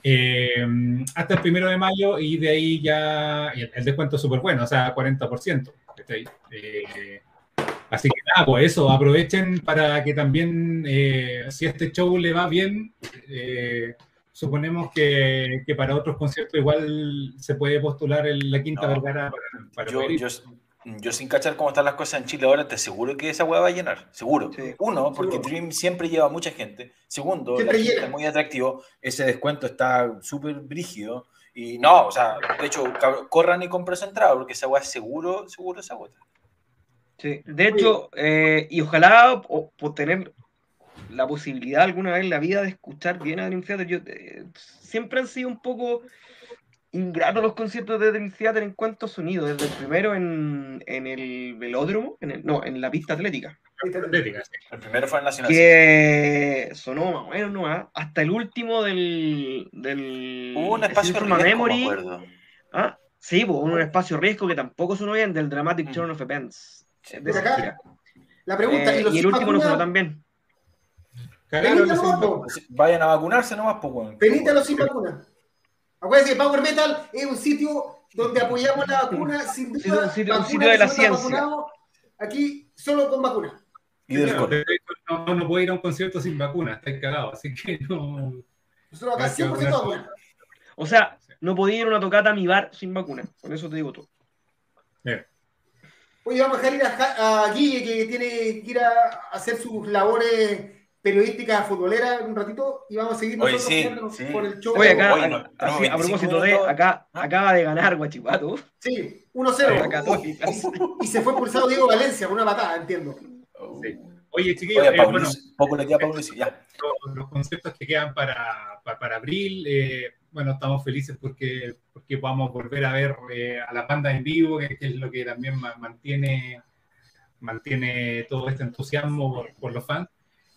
eh, hasta el primero de mayo y de ahí ya el, el descuento es súper bueno, o sea, 40%. ¿cachai? Eh, así que nada, pues eso, aprovechen para que también, eh, si este show le va bien, suponemos que, que para otros conciertos igual se puede postular en la Quinta No. Vergara para, para Yo, poder ir. yo, yo sin cachar cómo están las cosas en Chile ahora, te aseguro que esa hueá va a llenar. Seguro. Sí. Uno, porque Seguro. Dream siempre lleva mucha gente. Segundo, la gente es muy atractivo. Ese descuento está súper brígido. Y no, o sea, de hecho, corran y compren su entrada, porque esa hueá seguro, seguro se agota. Sí, de hecho, eh, y ojalá o- por tener la posibilidad alguna vez en la vida de escuchar bien a Dream Theater. Yo, eh, siempre han sido un poco ingratos los conciertos de Dream Theater en cuanto a sonido. Desde el primero en, en el velódromo, en el- no, en la pista atlética, Atlética, sí. El primero fue en Nacional. que sonó más o menos nomás, hasta el último del... del Hubo un espacio riesgo, me Memory. acuerdo. Ah, sí, pues, un espacio riesgo que tampoco sonó bien, del Dramatic Mm. Turn of Events. Sí. de acá, gira. La pregunta, Eh, ¿y los y el último no sonó tan bien. Cagaron po. Vayan a vacunarse nomás, pues, weón. Venite a los sin vacuna. Acuérdense que Power Metal es un sitio donde apoyamos la vacuna sin duda. un sitio- un vacuna sitio de la ciencia. Aquí solo con vacuna. Y del Claro, no, no puede ir a un concierto sin vacuna, está cagado, así que no. Nosotros acá Hay que 100% vacunarse. vacuna. O sea, no podía ir a una tocata a mi bar sin vacuna. Con eso te digo todo. Eh, Oye, vamos a dejar ir a, a Guille, que tiene que ir a hacer sus labores periodísticas futboleras un ratito y vamos a seguir Oye, nosotros sí, sí. con el show. Oye, acá, Oye, no, así, tenemos a 25 propósito de, acá ¿Ah? acaba de ganar Guachipato. Sí, 1-0. Católica. Y se fue pulsado Diego Valencia con una patada, entiendo. Sí. Oye, chiquillos, Oye, eh, bueno, poco le queda a Paulus y ya. los, los conceptos que quedan para, para, para abril, eh, bueno, estamos felices porque, porque podamos volver a ver eh, a la banda en vivo, que, que es lo que también ma- mantiene, mantiene todo este entusiasmo por, por los fans.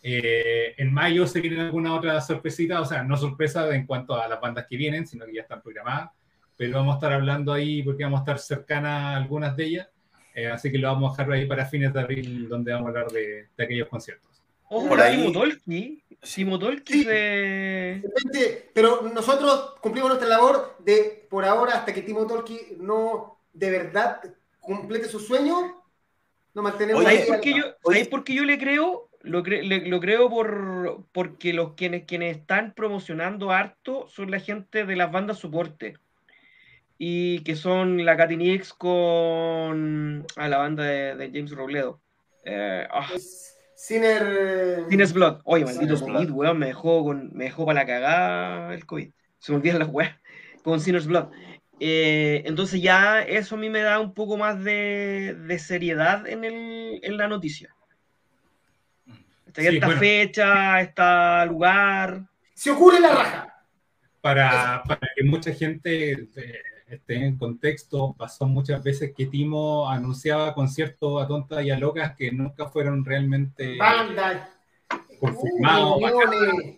Eh, en mayo se vienen alguna otra sorpresita, o sea, no sorpresa en cuanto a las bandas que vienen, sino que ya están programadas, pero vamos a estar hablando ahí porque vamos a estar cercanas a algunas de ellas, eh, así que lo vamos a dejar ahí para fines de abril, donde vamos a hablar de, de aquellos conciertos. Ojo, Por ahí- Timo Tolki. Timo Tolki Sí. De pero nosotros cumplimos nuestra labor de, por ahora, hasta que Timo Tolki no de verdad complete su sueño, nos mantenemos Oye, ahí. ¿Sabéis por, qué yo, Oye. ¿sabéis por qué yo le creo? Lo, cre- lo creo por porque los quienes, quienes están promocionando harto son la gente de las bandas soporte. Y que son la Catinix con a la banda de, de James Robledo. Eh. Tienes Blood. Oye, maldito COVID, Blood. weón, me dejó, con, me dejó para la cagada el COVID. Se me olvidan las weas con Sinner's Blood. Eh, entonces ya eso a mí me da un poco más de, de seriedad en, el, en la noticia. Esta, Sí, esta bueno. fecha, este lugar. Se ocurre la raja. Para, para que mucha gente eh, esté en contexto, pasó muchas veces que Timo anunciaba conciertos a tontas y a locas que nunca fueron realmente Banda. confirmados, uh,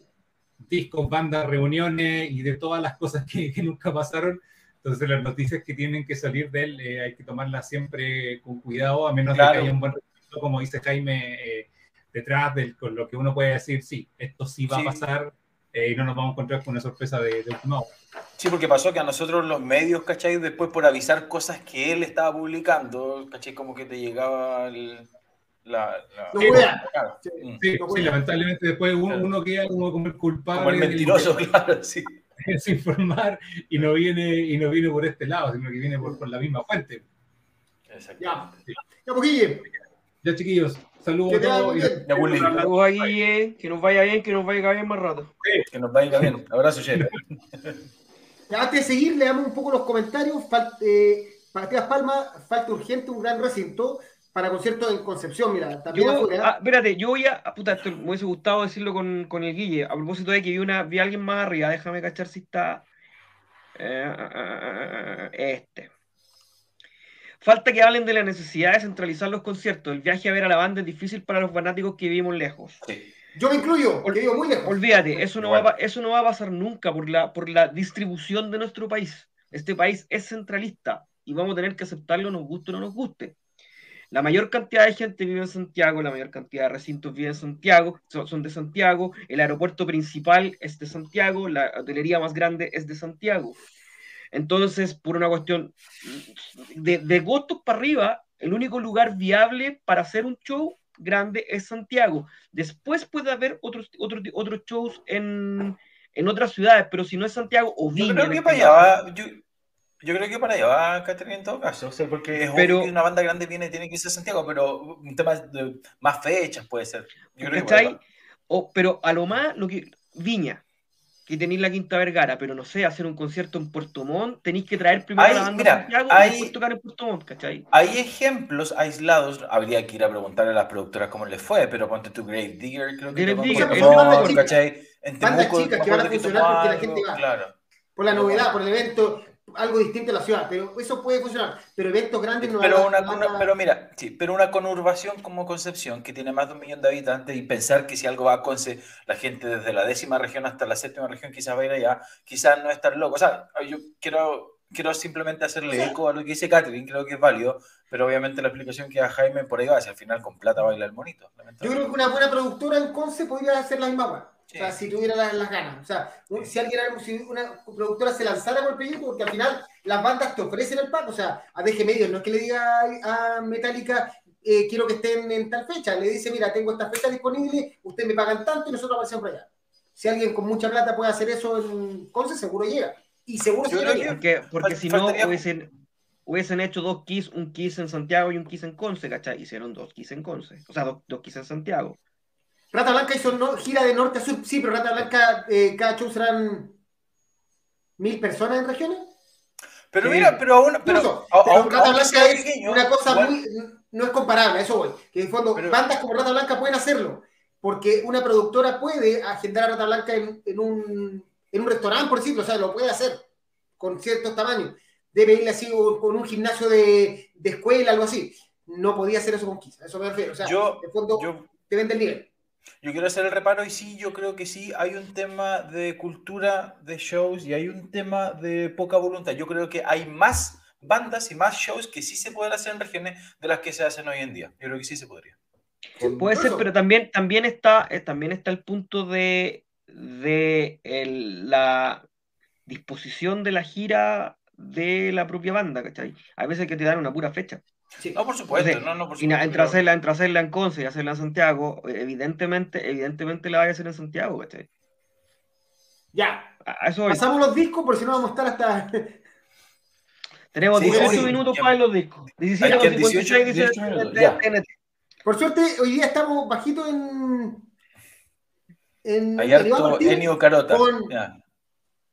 discos, bandas, reuniones y de todas las cosas que, que nunca pasaron. Entonces las noticias que tienen que salir de él eh, hay que tomarlas siempre con cuidado, a menos de Claro. que haya un buen como dice Jaime, eh, detrás del, con lo que uno puede decir, sí, esto sí va Sí. a pasar eh, y no nos vamos a encontrar con una sorpresa de, de última hora. Sí, porque pasó que a nosotros los medios, ¿cachai? Después por avisar cosas que él estaba publicando, ¿cachai? Como que te llegaba el, la... la- wea. claro. Sí. Mm. Sí, sí, lamentablemente después uno, uno queda como, como el culpable Como el mentiroso, claro, sí. de desinformar y no viene y no viene por este lado, sino que viene por, por la misma fuente. Exactamente. Ya, poquille. Ya chiquillos, saludos Que a todos. Saludos a Guille, que nos vaya bien, que nos vaya bien más rato. que nos vaya bien. Abrazo, Che. Ya, Antes de seguir, le damos un poco los comentarios. Fal- eh, Matías Palma, falta urgente un gran recinto para conciertos en Concepción. Mira, también Yo, afuera. ah, espérate, yo voy a. ah, puta, esto me hubiese gustado decirlo con, con el Guille. A propósito de que vi, una, vi a alguien más arriba, déjame cachar si está. eh, este. Falta que hablen de la necesidad de centralizar los conciertos. El viaje a ver a la banda es difícil para los fanáticos que vivimos lejos. Sí. Yo me incluyo, porque vivo muy lejos. Olvídate, eso no, va, eso no va a pasar nunca por la, por la distribución de nuestro país. Este país es centralista y vamos a tener que aceptarlo, nos guste o no nos guste. La mayor cantidad de gente vive en Santiago, la mayor cantidad de recintos vive en Santiago, son, son de Santiago, el aeropuerto principal es de Santiago, la hotelería más grande es de Santiago. Entonces, por una cuestión de, de gustos para arriba, el único lugar viable para hacer un show grande es Santiago. Después puede haber otros, otros, otros shows en, en otras ciudades, pero si no es Santiago o Yo Viña. creo en que este para allá va, yo, yo creo que para allá va Catherine en todo caso, o sea, porque es Pero- obvio que una banda grande viene tiene que irse a Santiago, pero un tema de más fechas puede ser. Yo creo que ahí. O, pero a lo más, lo que, Viña, que tenéis la Quinta Vergara, pero no sé, hacer un concierto en Puerto Montt, tenéis que traer primero Hay- a la banda mira, a Santiago hay- y después tocar en Puerto Montt, ¿cachai? Hay ejemplos aislados, habría que ir a preguntarle a las productoras cómo les fue, pero ponte tu Grave Digger, creo que Digger, Puerto Montt. ¿cachai? En Bandas Temuco, chicas que van a funcionar porque la gente va. Claro. Por la novedad, por el evento, algo distinto en la ciudad. Pero eso puede funcionar. Pero eventos grandes no Pero, a- una, una- a- pero mira, sí, pero una conurbación como Concepción, que tiene más de un millón de habitantes, y pensar que si algo va a Conce, la gente desde la décima región hasta la séptima región quizás va a ir allá, quizás no estar loco. O sea, yo quiero, quiero simplemente hacerle eco a lo que dice Catherine, creo que es válido, pero obviamente la explicación que da Jaime por ahí va, si al final con plata baila el monito. Yo creo que una buena productora en Conce podría hacer la misma. Sí. O sea, si tuviera las, las ganas. O sea, un- si alguien, si una productora se lanzara por el proyecto, porque al final las bandas te ofrecen el pack. O sea, a DG Medios no es que le diga a Metallica, eh, quiero que estén en tal fecha. Le dice, mira, tengo esta fecha disponible, ustedes me pagan tanto y nosotros aparecemos por allá. Si alguien con mucha plata puede hacer eso en Conce, seguro llega. Y seguro Yo se llegaría. Porque, porque si no hubiesen, hubiesen hecho dos keys, un kiss en Santiago y un kiss en Conce, ¿cachai? Hicieron dos keys en Conce, o sea, dos, dos keys en Santiago. Rata Blanca hizo no- gira de norte a sur. Sí, pero Rata Blanca, eh, cada show serán mil personas en regiones. Pero mira, pero aún, pero, Incluso, a- pero aún- Rata Blanca es pequeño, una cosa igual- muy. No es comparable, a eso voy. Que en fondo, Pero- bandas como Rata Blanca pueden hacerlo. Porque una productora puede agendar a Rata Blanca en, en un, en un restaurante, por decirlo. O sea, lo puede hacer con ciertos tamaños. Debe irle así o con un gimnasio de, de escuela, algo así. No podía hacer eso con Kiss. A eso me refiero. O sea, Yo- en fondo, yo te vende el nivel. Yo quiero hacer el reparo y sí, yo creo que sí, hay un tema de cultura de shows y hay un tema de poca voluntad. Yo creo que hay más bandas y más shows que sí se pueden hacer en regiones de las que se hacen hoy en día. Yo creo que sí se podría. Puede ser, pero también, también, está, eh, también está el punto de, de el- la disposición de la gira de la propia banda, ¿cachai? Hay veces que te dan una pura fecha. Sí. No, por supuesto, Entonces, no, no, por supuesto. entre pero- hacerla, entre hacerla en Conce y hacerla en Santiago, evidentemente, evidentemente la vaya a hacer en Santiago, ¿cachai? Ya. A a eso. Pasamos los discos, por si no vamos a estar hasta. Tenemos Sí, 18 sí, minutos ya. para ver los discos. 17 Hay con que 18, 56 dice 18 minutos, de- ya. TNT. Por suerte, hoy día estamos bajito en. en Hay en Iván harto Martínez Ennio Carota. con- Ya.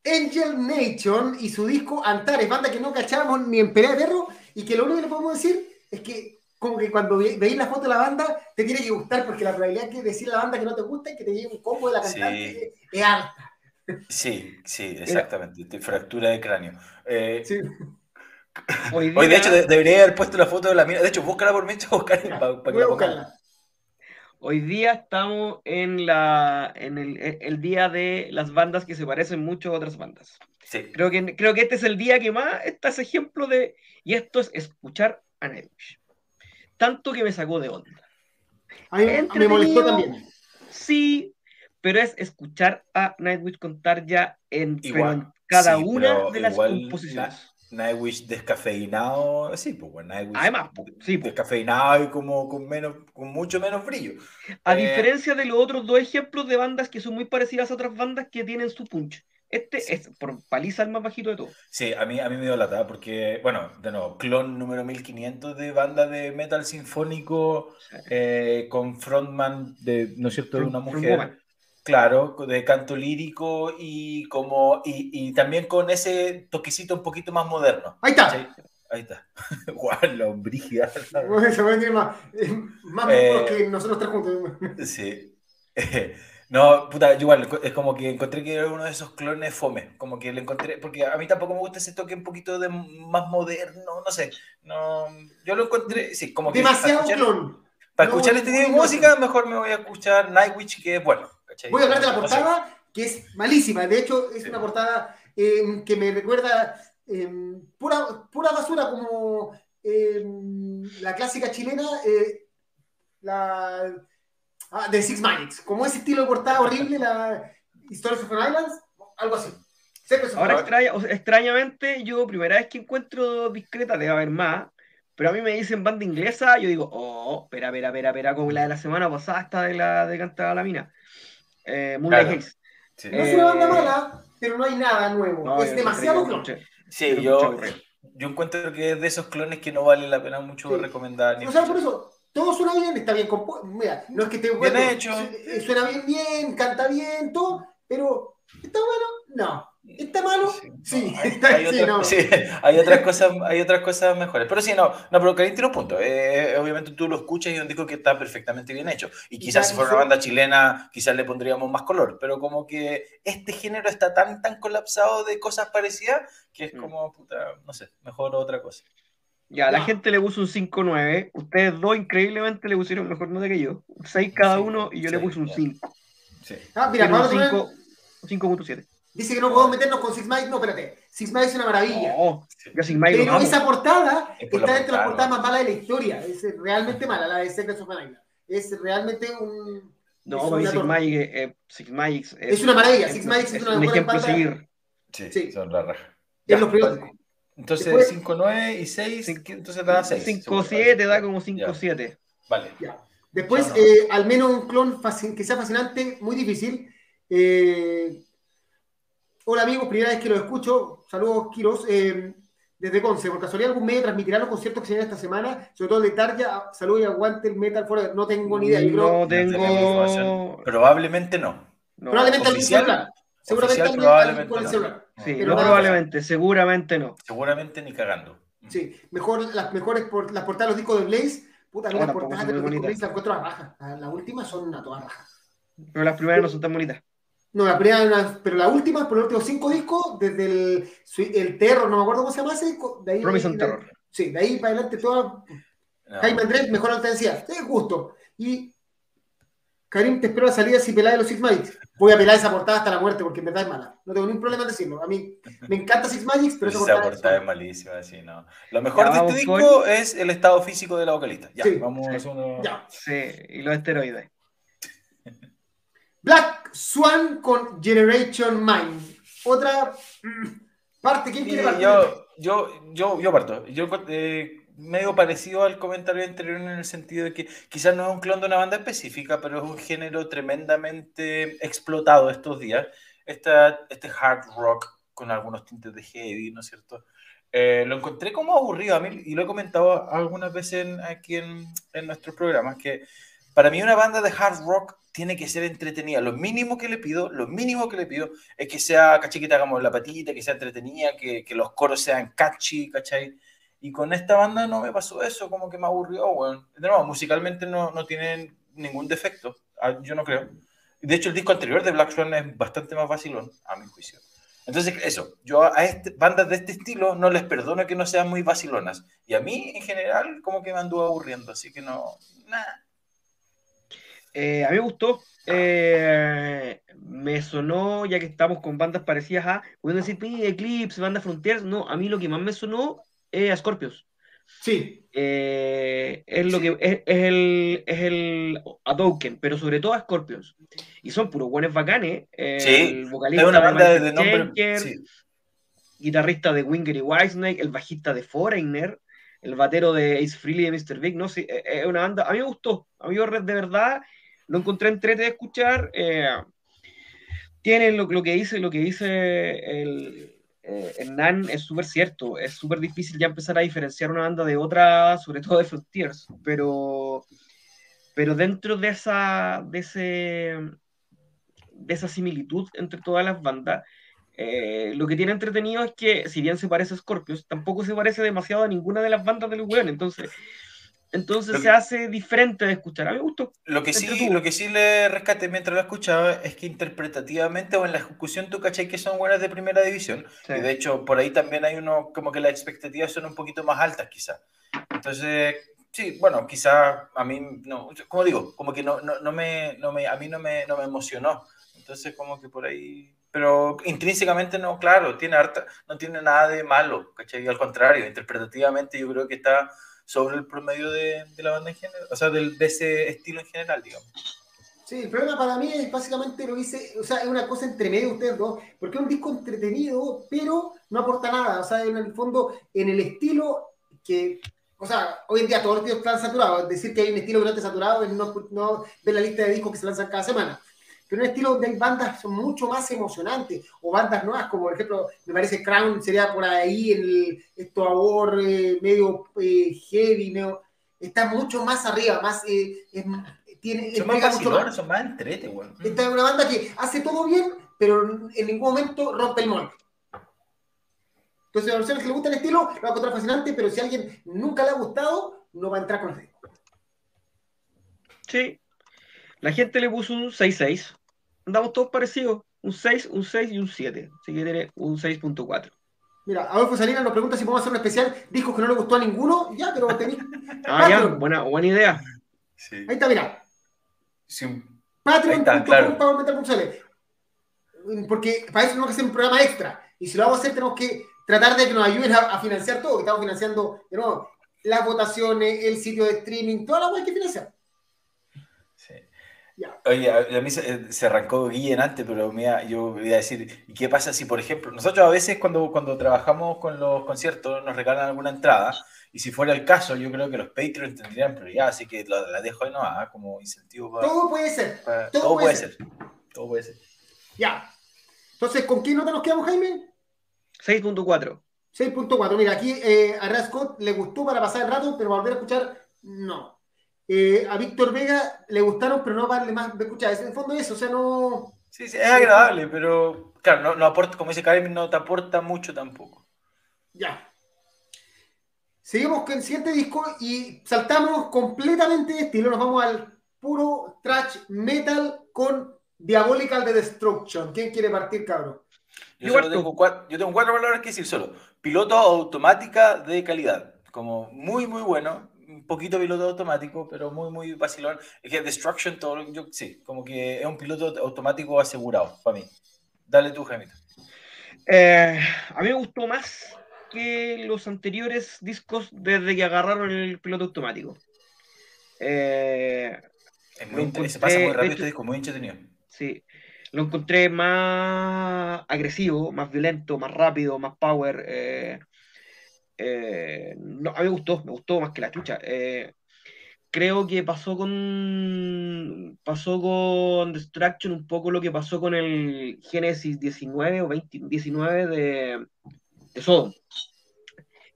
Angel Nation y su disco Antares, banda que no cachábamos ni en pelea de perro y que lo único que le podemos decir es que como que cuando ve- veis la foto de la banda te tiene que gustar porque la probabilidad que decir la banda que no te gusta y que te llegue un combo de la Sí. cantante es alta. Sí, sí, exactamente. Fractura de cráneo. Eh, Sí. Hoy día, Hoy, de hecho, de- debería haber puesto la foto de la mina. De hecho, búscala por mientras buscar para, que Voy a la pongamos. Hoy día estamos en, la, en el, el día de las bandas que se parecen mucho a otras bandas. Sí. Creo que, creo que este es el día que más está ese ejemplo de. Y esto es escuchar a Nightwish. Tanto que me sacó de onda. A mí me molestó también. Sí, pero es escuchar a Nightwish contar ya en, pero Igual, en cada sí, una de las igual composiciones. Nightwish descafeinado, sí, pues bueno, Nightwish Además, po, sí, po. descafeinado y como con menos, con mucho menos brillo. A eh, diferencia de los otros dos ejemplos de bandas que son muy parecidas a otras bandas que tienen su punch. Este Sí. es por paliza el más bajito de todos. Sí, a mí, a mí me dio lata porque, bueno, de nuevo, clon número 1500 de banda de metal sinfónico eh, con frontman de, ¿no es cierto?, de una mujer. Claro, de canto lírico y como y, y también con ese toquecito un poquito más moderno. Ahí está. Ahí está. Guau, la brígida. Se más, más Eh, que nosotros tres juntos. Sí. No, puta, igual, es como que encontré que era uno de esos clones fome, como que le encontré, porque a mí tampoco me gusta ese toque un poquito de más moderno, no sé, no, yo lo encontré, sí, como que Demasiado escuchar, clon. para No, escuchar este tipo de música, mejor me voy a escuchar Nightwish, que es bueno, ¿cachai? Voy a hablar de la portada, que es malísima. De hecho, es Sí. una portada eh, que me recuerda eh, pura, pura basura, como eh, la clásica chilena, eh, la ah, de Six Minutes. Como ese estilo de portada horrible, la Stories of an Islands, algo así. Ahora, extraña, o sea, extrañamente, yo primera vez que encuentro discreta, debe haber más, pero a mí me dicen banda inglesa, yo digo, oh, espera, espera, espera, espera, como la de la semana pasada, esta de la de Canta la Mina. Eh, Moonlight Claro. Haze. Sí, No es una banda Eh, mala, pero no hay nada nuevo. No, es demasiado clon. Sí, yo, yo encuentro que es de esos clones que no vale la pena mucho Sí. recomendar. ni O sea, por eso, todo suena bien, está bien compuesto. Mira, no es que esté Bien bueno, hecho. eh, suena bien, bien, canta bien, todo, pero ¿está bueno? No. ¿Está malo? Sí. Hay, sí, otras, no. sí, hay otras cosas, hay otras cosas mejores. Pero sí, no, no, pero Karim tiene un punto. Eh, obviamente tú lo escuchas y es un disco que está perfectamente bien hecho. Y quizás si fuera una banda chilena, quizás le pondríamos más color. Pero como que este género está tan, tan colapsado de cosas parecidas que es Mm. como, puta, no sé, mejor otra cosa. Ya, la Ya. gente le puso un 5-9. Ustedes dos increíblemente le pusieron mejor nota que yo. 6 cada Sí, uno y yo le puse un ya. 5. Sí. Ah, mira, Quiero un Pablo Torres 5 5.7. dice que no podemos meternos con Six Miles. No, espérate. Six Miles es una maravilla. Oh, yo sin Mike pero esa portada Es está dentro de las portada, portadas ¿no? más malas de la historia. Es realmente mala, la de Secrets of an. Es realmente un. No, es Six. Magic, eh, Six Magic es, Es una maravilla, Six es- Magic es es una de un las ejemplo a mejores seguir. Sí, Sí. son la raja. Es los periódicos. Entonces, Después- 5, 9 y 6, entonces da 6. 5-7 da como 5-7. Vale. Ya. Después, No, no. eh, al menos un clon que sea fascinante, muy difícil. Eh, hola amigos, primera vez que lo escucho. Saludos, Kiros. eh, desde Conce, por casualidad algún medio transmitirá los conciertos que se vienen esta semana, sobre todo el de Tarja. Saludos y aguante el Metal Forever. No tengo ni idea. Yo creo, No tenemos tengo. Probablemente no. no. probablemente oficial- celular. Seguramente oficial alguien, probablemente con el no. celular. Sí, pero no nada- probablemente, seguramente no. Seguramente ni cagando. Sí, mejor, las mejores por, las portadas de los discos de Blaze. Puta, las tampoco portadas de los discos de. Blaze las encuentro a raja. Las las últimas son una toda raja. Pero las primeras no son tan bonitas. No, la primera, una- pero la última, por los últimos cinco discos, desde el, Terror, no me acuerdo cómo se llama ese disco. De ahí, de- Terror. Sí, de ahí para adelante toda. No. Jaime Andrés, mejor alternancia. Sí, gusto. Y Karim, te espero la salida si peláis los Six Magics. Voy a pelar esa portada hasta la muerte porque en verdad es mala. No tengo ningún problema en decirlo. A mí me encanta Six Magics, pero esa Esa portada, portada es malísima, sí, no. Lo mejor Ya, de este disco con- es el estado físico de la vocalista. Ya, Sí. vamos a hacer uno. Ya. Sí, y los esteroides. Black Swan con Generation Mind. Otra parte. ¿Quién quiere partir? yo, yo, yo, yo parto. Yo eh, medio parecido al comentario anterior en el sentido de que quizás no es un clon de una banda específica, pero es un género tremendamente explotado estos días. Esta, este hard rock con algunos tintes de heavy, ¿no es cierto? Eh, lo encontré como aburrido a mí y lo he comentado algunas veces aquí en, en nuestros programas que para mí una banda de hard rock tiene que ser entretenida. Lo mínimo que le pido, lo mínimo que le pido es que sea, caché, que te hagamos la patita, que sea entretenida, que, que, los coros sean catchy, ¿cachai? Y con esta banda no me pasó eso, como que me aburrió, bueno. De nuevo, musicalmente no, no tienen ningún defecto, ah, yo no creo. De hecho, el disco anterior de Black Swan es bastante más vacilón, a mi juicio. Entonces, eso, yo a este, bandas de este estilo no les perdono que no sean muy vacilonas. Y a mí, en general, como que me anduvo aburriendo, así que no, nada. Eh, a mí me gustó. Eh, me sonó, ya que estamos con bandas parecidas a, pueden decir, Eclipse, Banda Frontiers. No, a mí lo que más me sonó es a Scorpios. Sí. Eh, es lo que es, el es el Adouken, pero sobre todo a Scorpions. Y son puros buenos bacanes. el vocalista una banda de, nombre, guitarrista de Winger y Whitesnake, el bajista de Foreigner, el batero de Ace Freely de Mr. Big, no sé, es una banda, a mí me gustó, a mí de verdad lo encontré entrete de escuchar. Eh, tiene lo, lo, que dice, lo que dice el, eh, Hernán es súper cierto. Es súper difícil ya empezar a diferenciar una banda de otra, sobre todo de Frontiers. Pero, pero dentro de esa, de ese, de esa similitud entre todas las bandas, eh, lo que tiene entretenido es que, si bien se parece a Scorpios, tampoco se parece demasiado a ninguna de las bandas del weón. Entonces, entonces se hace diferente de escuchar. A mí me gustó. Lo que, sí, lo que sí le rescate mientras lo escuchaba es que interpretativamente o en la ejecución tú caché que son buenas de primera división. Y de hecho, por ahí también hay uno, como que las expectativas son un poquito más altas, quizá. Entonces, sí, bueno, quizá a mí, no, como digo, como que no, no, no, me, no me, a mí no me, no me emocionó. Entonces, como que por ahí pero intrínsecamente no, claro, tiene harta, no tiene nada de malo, ¿cachai? Al contrario, interpretativamente yo creo que está sobre el promedio de, de la banda en general, o sea, del, de ese estilo en general, digamos. Sí, el problema para mí es básicamente lo hice, o sea, es una cosa entre medio de ustedes dos, porque es un disco entretenido, pero no aporta nada, o sea, en el fondo, en el estilo que, o sea, hoy en día todos los discos están saturados, decir que hay un estilo que no esté saturado es no, no ver la lista de discos que se lanzan cada semana pero un estilo donde hay bandas son mucho más emocionantes, o bandas nuevas, como por ejemplo, me parece Crown sería por ahí, el, esto eh, medio eh, heavy, medio, está mucho más arriba, más, eh, es, tiene, son más vacilones, son más entrete, bueno. Esta es una banda que hace todo bien, pero en ningún momento rompe el molde. Entonces, a los que le gusta el estilo, lo va a encontrar fascinante, pero si a alguien nunca le ha gustado, no va a entrar con el Sí. La gente le puso un 6-6 andamos todos parecidos. Un 6, un 6 y un 7. Así que tiene un 6.4. Mira, Adolfo Salinas nos pregunta si podemos hacer un especial discos que no le gustó a ninguno. Ya, pero tenéis. ah, ya, buena, buena idea. Sí. Ahí está, mira. Sí. Patreon.com Porque para eso tenemos que hacer un programa extra. Y si lo vamos a hacer, tenemos que tratar de que nos ayuden a, financiar todo, que estamos financiando de nuevo las votaciones, el sitio de streaming, toda la web que Oye, a, mí se, arrancó Guille antes, pero mira, yo voy a decir, ¿y qué pasa si, por ejemplo, nosotros a veces cuando, cuando trabajamos con los conciertos nos regalan alguna entrada, y si fuera el caso, yo creo que los Patreons tendrían prioridad, así que la, dejo ahí no ¿ah? como incentivo para... Todo puede ser. todo, puede ser. Todo puede ser. Ya. Entonces, ¿con qué nota nos quedamos, Jaime? 6.4. 6.4. Mira, aquí eh, a Rascott le gustó para pasar el rato, pero volver a escuchar, no. Eh, a Víctor Vega le gustaron, pero no vale más de escuchar. En el fondo eso, o sea, no... Sí, sí, es agradable, pero claro, no, aporta, como dice Karim, no te aporta mucho tampoco. Ya. Seguimos con el siguiente disco y saltamos completamente de estilo. Nos vamos al puro trash metal con Diabolical de Destruction. ¿Quién quiere partir, cabrón? Yo, tengo cuatro, yo tengo cuatro palabras que decir solo. Piloto automática de calidad. Como muy, muy bueno un poquito piloto automático, pero muy, muy vacilón. Es que Destruction, todo, yo, sí, como que es un piloto automático asegurado para mí. Dale tú, Jaimito. Eh, a mí me gustó más que los anteriores discos desde que agarraron el piloto automático. Eh, es muy se pasa muy rápido este disco, muy entretenido. Sí, lo encontré más agresivo, más violento, más rápido, más power. Eh, eh, no, a mí me gustó, me gustó más que la chucha. Eh, creo que pasó con pasó con Destruction un poco lo que pasó con el Genesis 19 o 20, 19 de, de Sodom.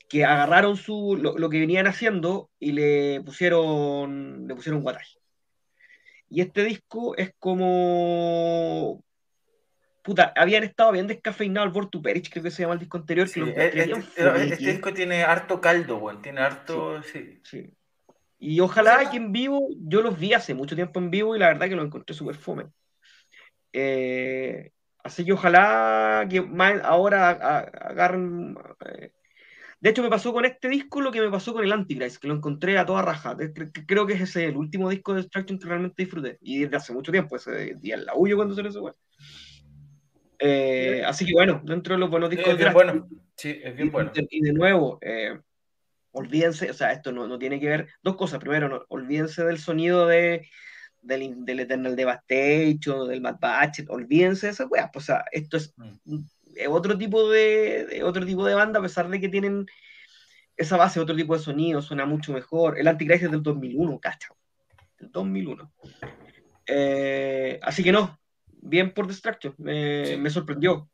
que agarraron su, lo, lo que venían haciendo y le pusieron, le pusieron guataje. Y este disco es como. Puta, habían estado bien descafeinados al Bortu Perich, creo que se llama el disco anterior. que Sí, lo e- encontré este, bien este freaky. disco tiene harto caldo, weón. Tiene harto. Sí. Sí. Y ojalá que en vivo, yo los vi hace mucho tiempo en vivo y la verdad que los encontré súper fome. Eh, así que ojalá que más ahora agarren. eh, De hecho, me pasó con este disco lo que me pasó con el Antichrist, que lo encontré a toda raja. Creo que es ese el último disco de Destruction que realmente disfruté. Y desde hace mucho tiempo, ese día en la huyo cuando salió ese weón. Eh, así que bueno, dentro de los buenos Sí, discos es de bien bueno. Sí, es y, bien bueno. y de nuevo, eh, olvídense, o sea, esto no, no tiene que ver, dos cosas. Primero, no, olvídense del sonido de, del, del Eternal Devastation, del Mad Batchet, olvídense de esa weá. Pues, o sea, esto es Mm. eh, otro tipo de, de otro tipo de banda, a pesar de que tienen esa base, otro tipo de sonido, suena mucho mejor. El Antichrist es del 2001, cacha. Del 2001. Eh, así que no, bien por Destruction, me, Sí. me sorprendió.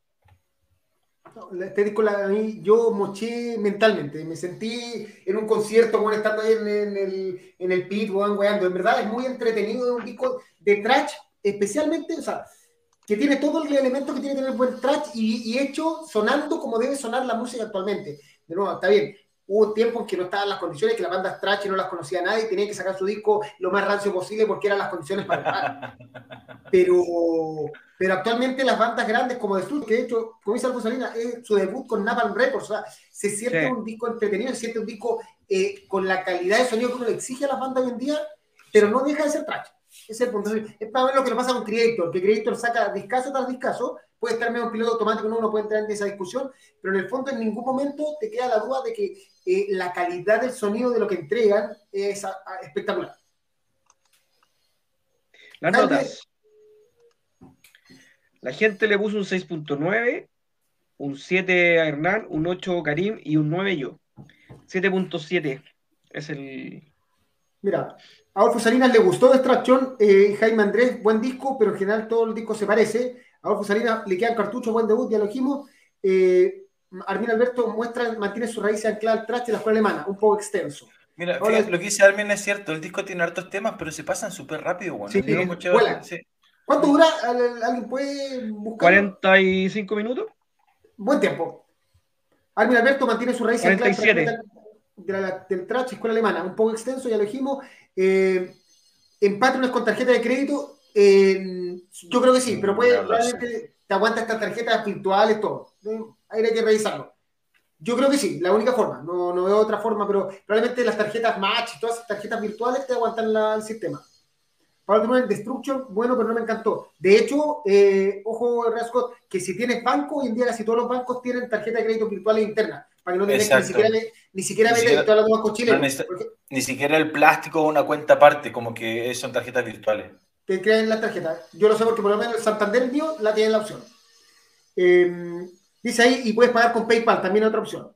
Este la- a mí, yo moché mentalmente, me sentí en un concierto, bueno, estando ahí en, en el, en el pit, weón, weando. En verdad es muy entretenido, es un disco de trash, especialmente, o sea, que tiene todo el elemento que tiene que tener buen trash y, y hecho sonando como debe sonar la música actualmente. De nuevo, está bien. Hubo tiempos en que no estaban las condiciones, que las bandas trash no las conocía nadie, tenían que sacar su disco lo más rancio posible porque eran las condiciones para grabar. Pero, pero actualmente las bandas grandes como The Struts, que de hecho, como dice Alfonso Salinas, es su debut con Napalm Records, o sea, se siente Sí. un disco entretenido, se siente un disco eh, con la calidad de sonido que uno le exige a las bandas hoy en día, pero no deja de ser trash. Ese es el punto. Es para ver lo que le pasa con Creator, que Creator saca discazo tras discazo, puede estar medio en piloto automático, no uno puede entrar en esa discusión, pero en el fondo en ningún momento te queda la duda de que eh, la calidad del sonido de lo que entregan es a- a- espectacular. Las notas. La gente le puso un 6.9, un 7 a Hernán, un 8 a Karim y un 9 yo. 7.7 es el. Mira, Adolfo Salinas le gustó Destruction, eh, Jaime Andrés, buen disco, pero en general todo el disco se parece. A Adolfo Salinas le quedan cartuchos, buen debut, ya lo dijimos. Eh, Armin Alberto muestra, mantiene sus raíces ancladas al trash de la escuela alemana, un poco extenso. Mira, Ahora- fíjate, lo que dice Armin es cierto, el disco tiene hartos temas, pero se pasan súper rápido, bueno. Sí, sí. ¿Cuánto dura? ¿Al- ¿Alguien puede buscar? 45 minutos. Buen tiempo. Armin Alberto mantiene sus raíces ancladas al 47. trash de la- del trash, escuela alemana, un poco extenso, ya lo dijimos. Eh, en patrones con tarjeta de crédito, eh, yo creo que sí, pero puede, realmente te aguanta estas tarjetas virtuales, todo. Eh, Ahí hay que revisarlo. Yo creo que sí, la única forma, no, no veo otra forma, pero probablemente las tarjetas Match y todas esas tarjetas virtuales te aguantan la- el sistema. Pablo Truman, Destruction, bueno, pero no me encantó. De hecho, eh, ojo, Rascot, que si tienes banco, hoy en día casi todos los bancos tienen tarjeta de crédito virtuales internas, para que no tengas que ni siquiera, ni siquiera Ni meter necesita- porque Ni siquiera el plástico o una cuenta aparte, como que son tarjetas virtuales. te crean las tarjetas. Yo lo sé porque por lo menos el Santander mío la tiene la opción. Eh, dice ahí, y puedes pagar con PayPal, también otra opción.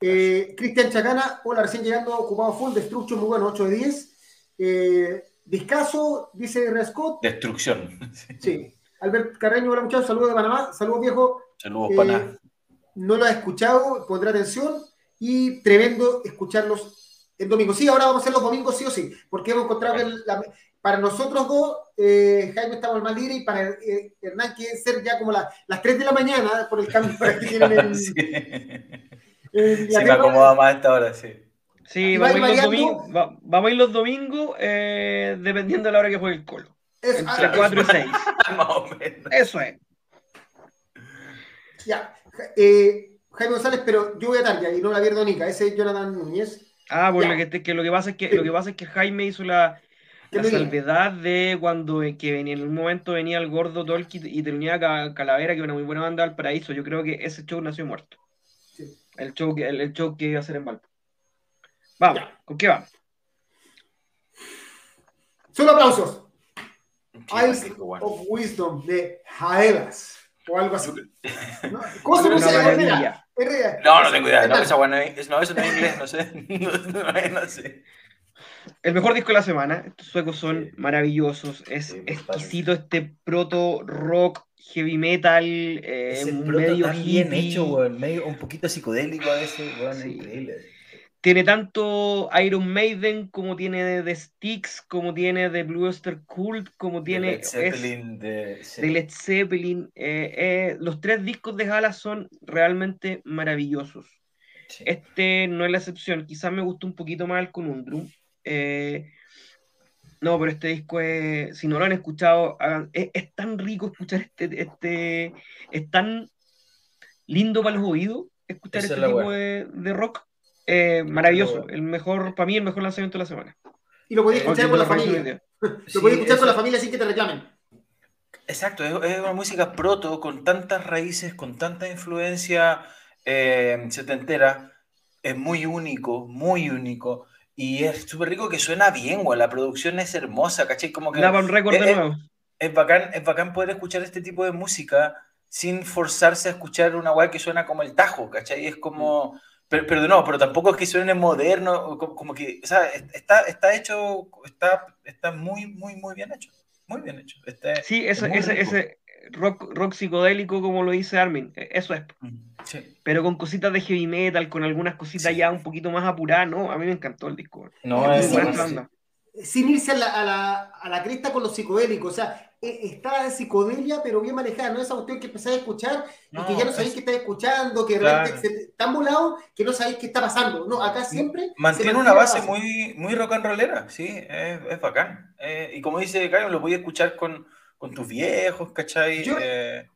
Eh, Cristian Chacana, hola, recién llegando, ocupado full, Destruction, muy bueno, 8 de 10. Eh, Discaso, dice Rescott, Destrucción. sí. Albert Carreño, hola muchachos, saludos de Panamá, saludos viejo. Saludos, Eh, pana. No lo has escuchado, pondrá atención y tremendo escucharlos el domingo. Sí, ahora vamos a hacer los domingos sí o sí, porque hemos encontrado la- para nosotros dos, eh, Jaime estamos más libre y para eh, Hernán quiere ser ya como la- las 3 de la mañana por el cambio para que tienen en, Sí. me acomoda más a esta hora, sí. Sí, vamos a, ir va los domingos, va- vamos a ir los domingos eh, dependiendo de la hora que juegue el colo. Es- Entre ah, 4 y 6. más o menos. Eso es. Ya. Eh, Jaime González, pero yo voy a Tarja y no la pierdo Nica, ese es Jonathan Núñez. Ah, bueno, que, que lo que pasa es que Sí. lo que pasa es que Jaime hizo la, salvedad de cuando eh, que venía, en un momento venía el gordo Tolkien y tenía Ca- Calavera, que era una muy buena banda al paraíso. Yo creo que ese show nació muerto. Sí. El show que, el, el show que iba a hacer en Valpo. Vamos, ¿con qué vamos? Solo aplausos. Eyes of Wisdom de Jaelas o algo así. ¿No? ¿Cómo se pronuncia? No, no tengo idea. No, esa buena es, no, eso no es inglés, no sé. No, no, no sé. El mejor disco de la semana. Estos suecos son Sí. maravillosos. Es Sí, exquisito este proto rock heavy metal, eh, Ese un proto medio tan bien hippie. hecho, weón. Medio, un poquito psicodélico a veces, weón. Sí. Increíble. Tiene tanto Iron Maiden como tiene de The Styx, como tiene de Blue Oyster Cult, como De tiene Led es- Zeppelin, de, sí. de Led Zeppelin. eh, eh, los tres discos de Gala son realmente maravillosos. Sí. Este no es la excepción. Quizás me gustó un poquito más el Conundrum. Eh, no, pero este disco es, si no lo han escuchado, hagan- es, es tan rico escuchar este, este, es tan lindo para los oídos escuchar Esa este es tipo de, de rock. Eh, maravilloso, wea. el mejor, para mí el mejor lanzamiento de la semana. Y lo podéis escuchar con la lo familia. Lo podéis Sí, escuchar con la familia sin que te reclamen. Exacto, es, es una música proto, con tantas raíces, con tanta influencia eh, setentera. Es muy único, muy único. Y es súper rico que suena bien, güey. La producción es hermosa, ¿cachai? Como que Napalm Record Eh, de nuevo. es bacán, es bacán poder escuchar este tipo de música sin forzarse a escuchar una weá que suena como el tajo, ¿cachai? Es como. Pero, pero no, pero tampoco es que suene moderno, como, que, o sea, es- está, está hecho, está, está muy, muy, muy bien hecho. Muy bien hecho. Este, Sí, es ese, ese, rock, rock psicodélico, como lo dice Armin, eh, eso es. Sí. Pero con cositas de heavy metal, con algunas cositas Sí. ya un poquito más apuradas, ¿no? A mí me encantó el disco. No, Muy es Sin irse a la, a la, a la cresta con los psicodélicos. O sea, eh, está de psicodelia, pero bien manejada. No es esa cuestión que empezáis a escuchar y que ya no sabéis es- qué estáis escuchando, que Claro. realmente se- tan volado que no sabéis qué está pasando. No, acá siempre. Mantiene una base muy, muy rock and rollera, sí, es, es bacán. Eh, y como dice Caio, lo podías escuchar con, con tus viejos, ¿cachai? Yo- Eh,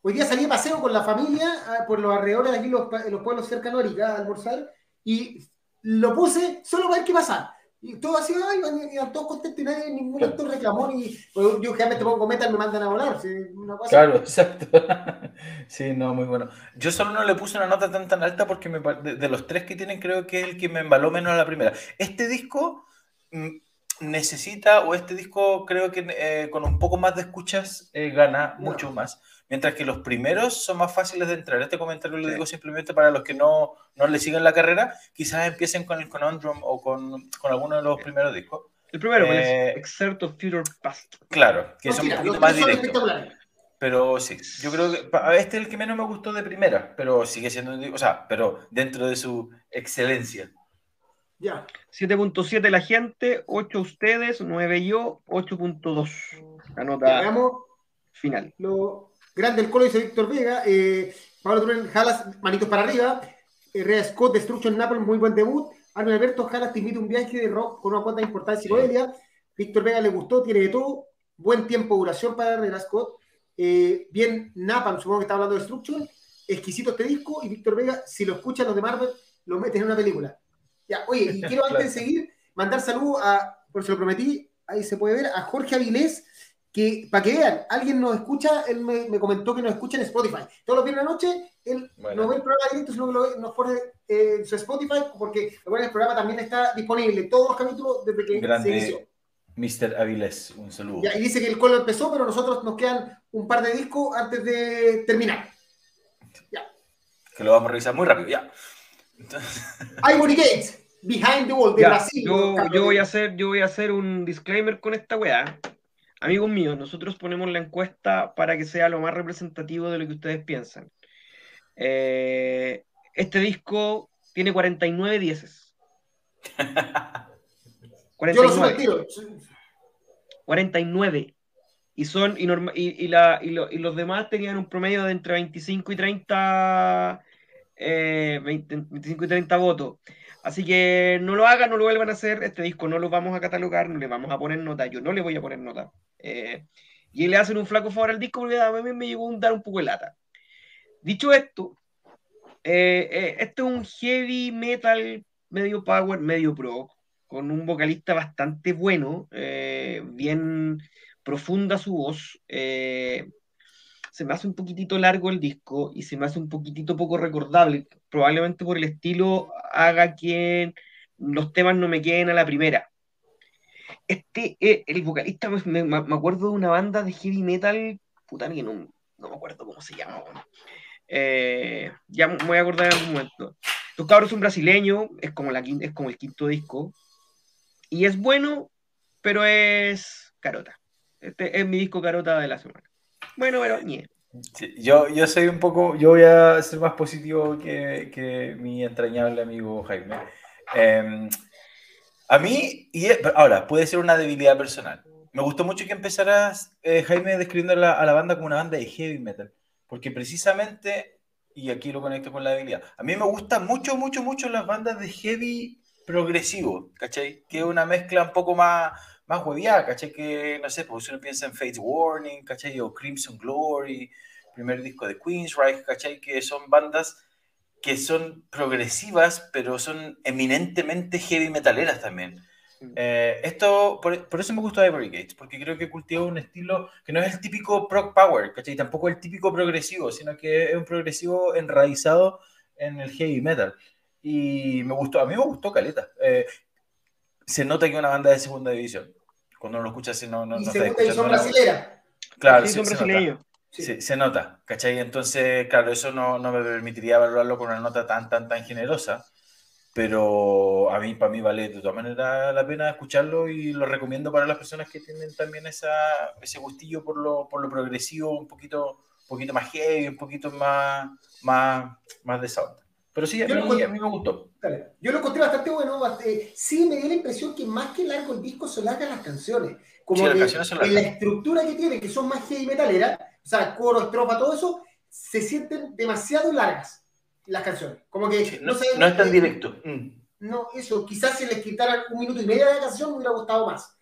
Hoy día salí de paseo con la familia ah, por los alrededores de aquí, los, los pueblos cercanos a a almorzar, y lo puse solo para ver qué pasa. Y todo así, ay, iban todos contentos y nadie, ningún Claro. actor reclamó. Ni, pues, yo generalmente pongo metal, me mandan a volar. sí, una cosa- Claro, exacto. Sí, no, muy bueno. Yo solo no le puse una nota tan tan alta porque me, de, de los tres que tienen creo que es el que me embaló menos a la primera. Este disco mm, necesita, o este disco creo que eh, con un poco más de escuchas eh, gana No. mucho más. Mientras que los primeros son más fáciles de entrar. Este comentario lo digo simplemente para los que no, no le siguen la carrera, quizás empiecen con el Conundrum o con, con alguno de los primeros discos. El primero, Eh, Excerpt of Future Past. Claro, que No, son un mira, poquito los más directos. Pero sí, yo creo que este es el que menos me gustó de primera, pero sigue siendo, un o sea, pero dentro de su excelencia. Ya. 7.7 la gente, 8 ustedes, 9 yo, 8.2. La nota final. lo grande del colo, dice Víctor Vega. Eh, Pablo Turen, Jalas, manitos para arriba. Herrera Scott, Destruction Napoli, muy buen debut. Armin Alberto, Jalas te invita a un viaje de rock con una cuanta importancia de psicodelia. Víctor Vega le gustó, tiene de todo. Buen tiempo de duración para Herrera Scott. Eh, bien, Napalm, supongo que está hablando de Destruction. Exquisito este disco. Y Víctor Vega, si lo escuchan los de Marvel, lo meten en una película. Ya, oye, y quiero antes de seguir mandar saludos a, por si lo prometí, ahí se puede ver, a Jorge Avilés, que para que vean, alguien nos escucha, él me, me comentó que nos escucha en Spotify. Todos los viernes de la noche, él Bueno. no ve el programa directo, sino que lo ve- nos pone eh, en su Spotify, porque recuerden, el programa también está disponible, todos los capítulos desde que se inició. Grande Mr. Avilés, un saludo. Ya, y dice que el colo empezó, pero nosotros nos quedan un par de discos antes de terminar. Que lo vamos a revisar muy rápido, ya. Entonces, Ivory Gates, Behind the Wall, de Ya, Brasil. yo, yo voy a hacer, yo voy a hacer un disclaimer con esta weá. Amigos míos, nosotros ponemos la encuesta para que sea lo más representativo de lo que ustedes piensan. Eh, este disco tiene 49 dieces. Yo lo subo 49. al tiro. 49. Y son y, norma- y, y la, y, lo- y los demás tenían un promedio de entre 25 y 30 eh, 20 25 y 30 votos. Así que no lo hagan, no lo vuelvan a hacer. Este disco no lo vamos a catalogar, no le vamos a poner nota. Yo no le voy a poner nota. Eh, y le hacen un flaco favor al disco porque a mí me llegó a dar un poco de lata. Dicho esto, eh, eh, este es un heavy metal medio power, medio pro, con un vocalista bastante bueno, eh, bien profunda su voz. se me hace un poquitito largo el disco y se me hace un poquitito poco recordable. Probablemente por el estilo haga que los temas no me queden a la primera. Este, eh, el vocalista, me, me- me acuerdo de una banda de heavy metal, puta, que no, no me acuerdo cómo se llama. Eh, ya me voy a acordar en algún momento. Los cabros son brasileños, es como, la, es como el quinto disco. Y es bueno, pero es carota. Este es mi disco carota de la semana. Bueno, pero, ñe. Sí, yo, yo soy un poco, yo voy a ser más positivo que, que mi entrañable amigo Jaime. Eh, a mí, y ahora, puede ser una debilidad personal. Me gustó mucho que empezaras, eh, Jaime, describiendo a la, a la banda como una banda de heavy metal, porque precisamente, y aquí lo conecto con la debilidad, a mí me gustan mucho, mucho, mucho las bandas de heavy progresivo, ¿cachai? Que es una mezcla un poco más, más hueviada, ¿cachai? Que, no sé, pues si uno piensa en Fate's Warning, ¿cachai? O Crimson Glory, primer disco de Queensryche, ¿cachai? Que son bandas que son progresivas, pero son eminentemente heavy metaleras también. Eh, esto, por, por eso me gustó Ivory Gates, porque creo que cultiva un estilo que no es el típico prog power, ¿cachai? Tampoco el típico progresivo, sino que es un progresivo enraizado en el heavy metal. Y me gustó, a mí me gustó Caleta. Eh, se nota que es una banda de segunda división. Cuando uno lo escucha así, no, no, y no segunda división brasilera. Claro, Sí, sí, son brasileños. Sí. Sí, se nota, ¿cachai? Entonces, claro, eso no, no me permitiría valorarlo con una nota tan, tan, tan generosa, pero a mí, para mí vale de todas maneras la pena escucharlo y lo recomiendo para las personas que tienen también esa, ese gustillo por lo, por lo progresivo, un poquito, un poquito más heavy, un poquito más, más, más de esa onda. Pero sí, a mí, encuentro- a mí me gustó. Dale. Yo lo encontré bastante bueno. eh, sí, me dio la impresión que más que largo el disco son largas las canciones. Como Sí, las que canciones son en la largas. estructura que tienen, que son más heavy metaleras, o sea, coro, estrofa, todo eso, se sienten demasiado largas las canciones. Como que Sí, no, sé, no es tan eh, directo. Mm. No, eso, quizás si les quitaran un minuto y medio de la canción me hubiera gustado más.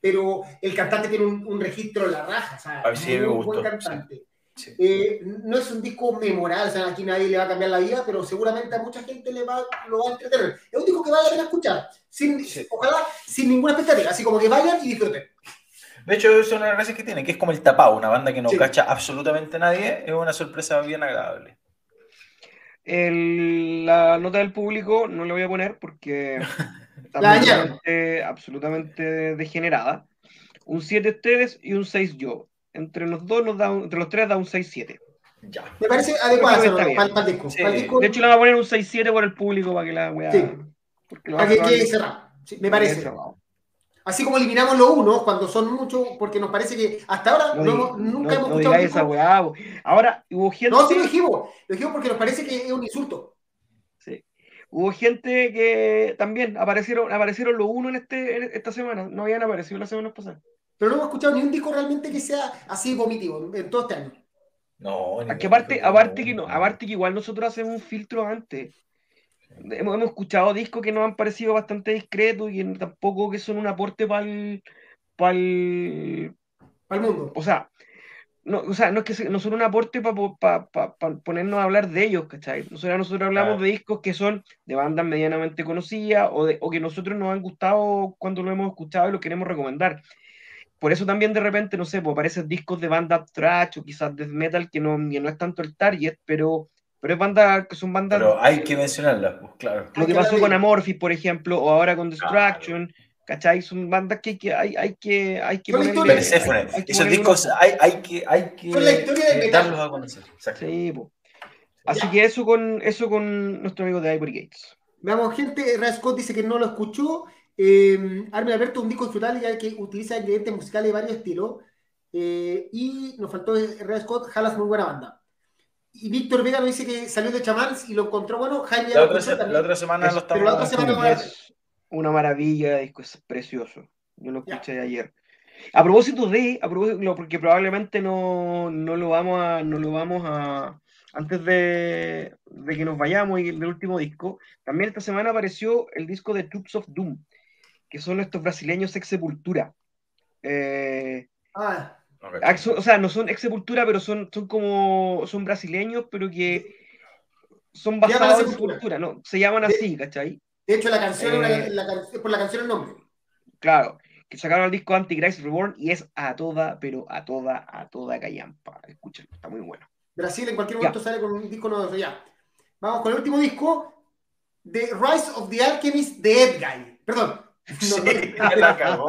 Pero el cantante tiene un, un registro en la raja, o sea, A mí sí me gustó, buen cantante. Sí. Eh, no es un disco memorable, o sea, aquí nadie le va a cambiar la vida, pero seguramente a mucha gente le va, lo va a entretener. Es un disco que vale la pena escuchar, sin, Sí. ojalá sin ninguna expectativa, así como que vayan y disfruten. De hecho, es una de las gracias que tiene, que es como el tapado, una banda que no Sí. cacha absolutamente nadie, es una sorpresa bien agradable. El- la nota del público no la voy a poner porque está La dañaron. absolutamente, absolutamente degenerada. Un 7 ustedes y un 6 yo. Entre los dos nos da un- entre los tres da un 6-7. Ya. Me parece adecuado para, para el disco. Sí. Para el disco, De hecho, le vamos a poner un 6-7 por el público para que la weá. Sí. porque lo para que quede cerrado. Sí, me parece. cerrado. Así como eliminamos los unos cuando son muchos, porque nos parece que hasta ahora No, no nunca no- hemos no escuchado un digáis disco- esa weá. Ahora, hubo gente. No, sí lo dijimos. Lo dijimos porque nos parece que es un insulto. Sí. Hubo gente que también aparecieron, aparecieron los uno en, este, en esta semana. No habían aparecido la semana pasada. Pero no hemos escuchado ni un disco realmente que sea así vomitivo en todo este año. No, que aparte, aparte que no, aparte que igual nosotros hacemos un filtro antes. Hemos, hemos escuchado discos que nos han parecido bastante discretos y en- tampoco que son un aporte para el, Para el mundo. o sea, no, o sea, no es que no son un aporte para ponernos a hablar de ellos, ¿cachai? Nosotros, nosotros hablamos Claro. de discos que son de bandas medianamente conocidas o, de, o que nosotros nos han gustado cuando lo hemos escuchado y lo queremos recomendar. Por eso también de repente, no sé, pues aparecen discos de bandas trash o quizás death metal que no, que no es tanto el target, pero, pero es banda, que son bandas... Pero hay que mencionarlas, pues claro. Lo Hay que pasó con de- Amorphis, por ejemplo, o ahora con Destruction, ¿cachai? Son bandas que hay que, hay, hay que, hay que ponerle- de hay- hay que Esos ponerle discos hay, hay que, hay que la historia del eh, darlos a conocer. Exacto. Sí, po. Así Ya. que eso con, eso con nuestro amigo de Ivory Gates. Veamos, gente. Ray Scott dice que no lo escuchó. Eh, Armin Alberto, un disco instrumental ya que utiliza ingredientes musicales de varios estilos. Eh, y nos faltó Ray Scott, Jalas, muy buena banda. Y Víctor Vega nos dice que salió de Chamans y lo encontró bueno. Jaime ya La otra, se- la otra semana Es- lo pero la otra estamos. semana- es una maravilla de disco, es precioso. Yo lo Ya. escuché ayer. A propósito de, a propósito, porque probablemente no, no lo vamos a, no lo vamos a, antes de, de que nos vayamos y del último disco, también esta semana apareció el disco de Troops of Doom, que son estos brasileños ex sepultura. Eh, Ah, Ah, son- o sea, no son ex sepultura, pero son, son como, son brasileños, pero que son basados en Sepultura. sepultura, ¿no? Se llaman así, ¿cachai? de hecho, la canción, Eh, la, can- por la canción el nombre. Claro, que sacaron el disco Antichrist Reborn y es a toda, pero a toda, a toda callampa. Escúchenlo, está muy bueno. Brasil en cualquier Ya. momento sale con un disco nuevo. Ya. Vamos con el último disco. The Rise of the Alchemist de Ed Guy. Perdón. No, Sí, no, que la cagó.